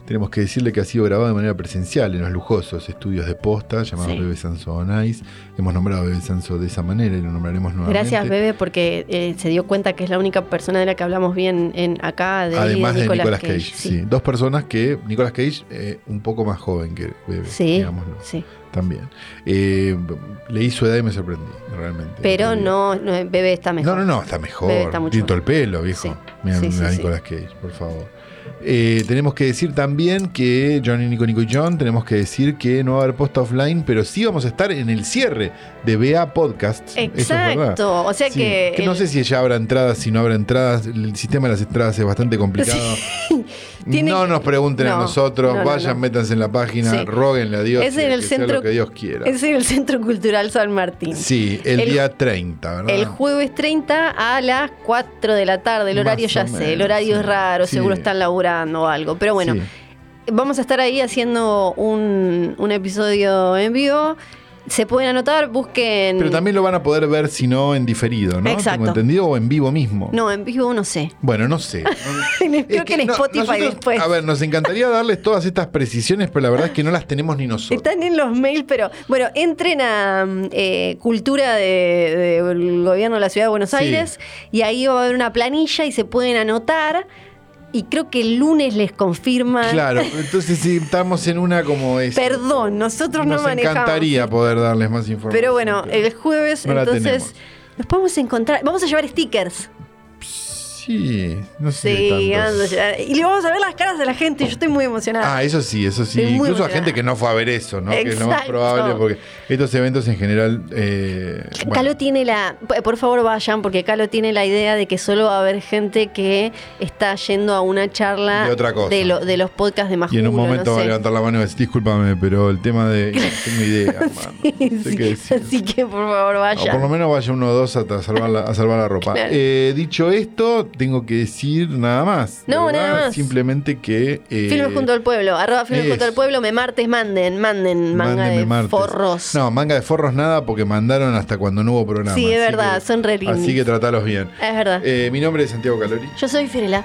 Tenemos que decirle que ha sido grabado de manera presencial en los lujosos estudios de posta llamados Sí. Bebe Sanso on Ice. Hemos nombrado a Bebe Sanso de esa manera y lo nombraremos nuevamente. Gracias, Bebe, porque eh, se dio cuenta que es la única persona de la que hablamos bien en acá, de, Además de Nicolas, Nicolas Cage, sí. Dos personas que, Nicolas Cage, eh, un poco más joven que Bebe, Sí, digámoslo, sí. también. Eh, leí su edad y me sorprendí, realmente. Pero no, no, Bebe está mejor. No, no, no, está mejor. Bebe está mucho Tiene todo el mejor. pelo, viejo. Sí. Mira, Sí, sí, Nicolas Cage, por favor. Eh, tenemos que decir también que Johnny, Nico, Nico y John, tenemos que decir que no va a haber post offline, pero sí vamos a estar en el cierre de BA Podcast. Es. Exacto. O sea Sí, que. no el- sé si ya habrá entradas, si no habrá entradas. El sistema de las entradas es bastante complicado. Tienen no nos pregunten a no, nosotros, no, no, vayan, no. métanse en la página, Sí. róguenle a Dios Es que, en el que sea centro- lo que Dios quiera. Es en el Centro Cultural San Martín. Sí, el, El- día 30, ¿verdad? El jueves 30 a las 4 de la tarde. El horario ya sé, el horario sí. es raro, Sí. seguro están laburando o algo. Pero bueno, vamos a estar ahí haciendo un, un episodio en vivo. Se pueden anotar, busquen. Pero también lo van a poder ver si no en diferido, ¿no? Exacto. Tengo entendido o en vivo mismo. No, en vivo no sé. Bueno, no sé. Creo que, en no- Spotify nosotros- después. A ver, nos encantaría darles todas estas precisiones, pero la verdad es que no las tenemos ni nosotros. Están en los mails, pero bueno, entren a eh, Cultura de- del Gobierno de la Ciudad de Buenos Sí. Aires y ahí va a haber una planilla y se pueden anotar. Y creo que el lunes les confirman. Claro, entonces si estamos en una como es. Perdón, nosotros no Nos manejamos. encantaría poder darles más información. Pero bueno, el jueves no entonces nos podemos encontrar. Vamos a llevar stickers. Sí, no sé. Sí, y le vamos a ver las caras de la gente. Yo estoy muy emocionada. Ah, eso sí, eso sí. Estoy Incluso a gente que no fue a ver eso, ¿no? Que es lo más probable, porque estos eventos en general. Eh, bueno, Calo tiene la. Por favor, vayan, porque Calo tiene la idea de que solo va a haber gente que está yendo a una charla De otra cosa. lo- de los podcasts de Majulo. y en un momento no va a levantar la mano y va a decir, discúlpame, pero el tema de. Tengo idea, hermano. No sé Sí, qué. Así que por favor, O vayan. por lo menos vaya uno o dos a, a salvar, la, a salvar la ropa. Claro. Eh, dicho esto, tengo que decir nada más. No, ¿verdad? nada más. Simplemente que. eh, Filmes junto al pueblo, arroba filmes junto al pueblo, me martes, manden, manden manga mándenme de martes. forros. No, manga de forros nada porque mandaron hasta cuando no hubo programa. Sí, es verdad, que- son re lindos. Así que tratalos bien. Es verdad. Eh, mi nombre es Santiago Calori. Yo soy Firela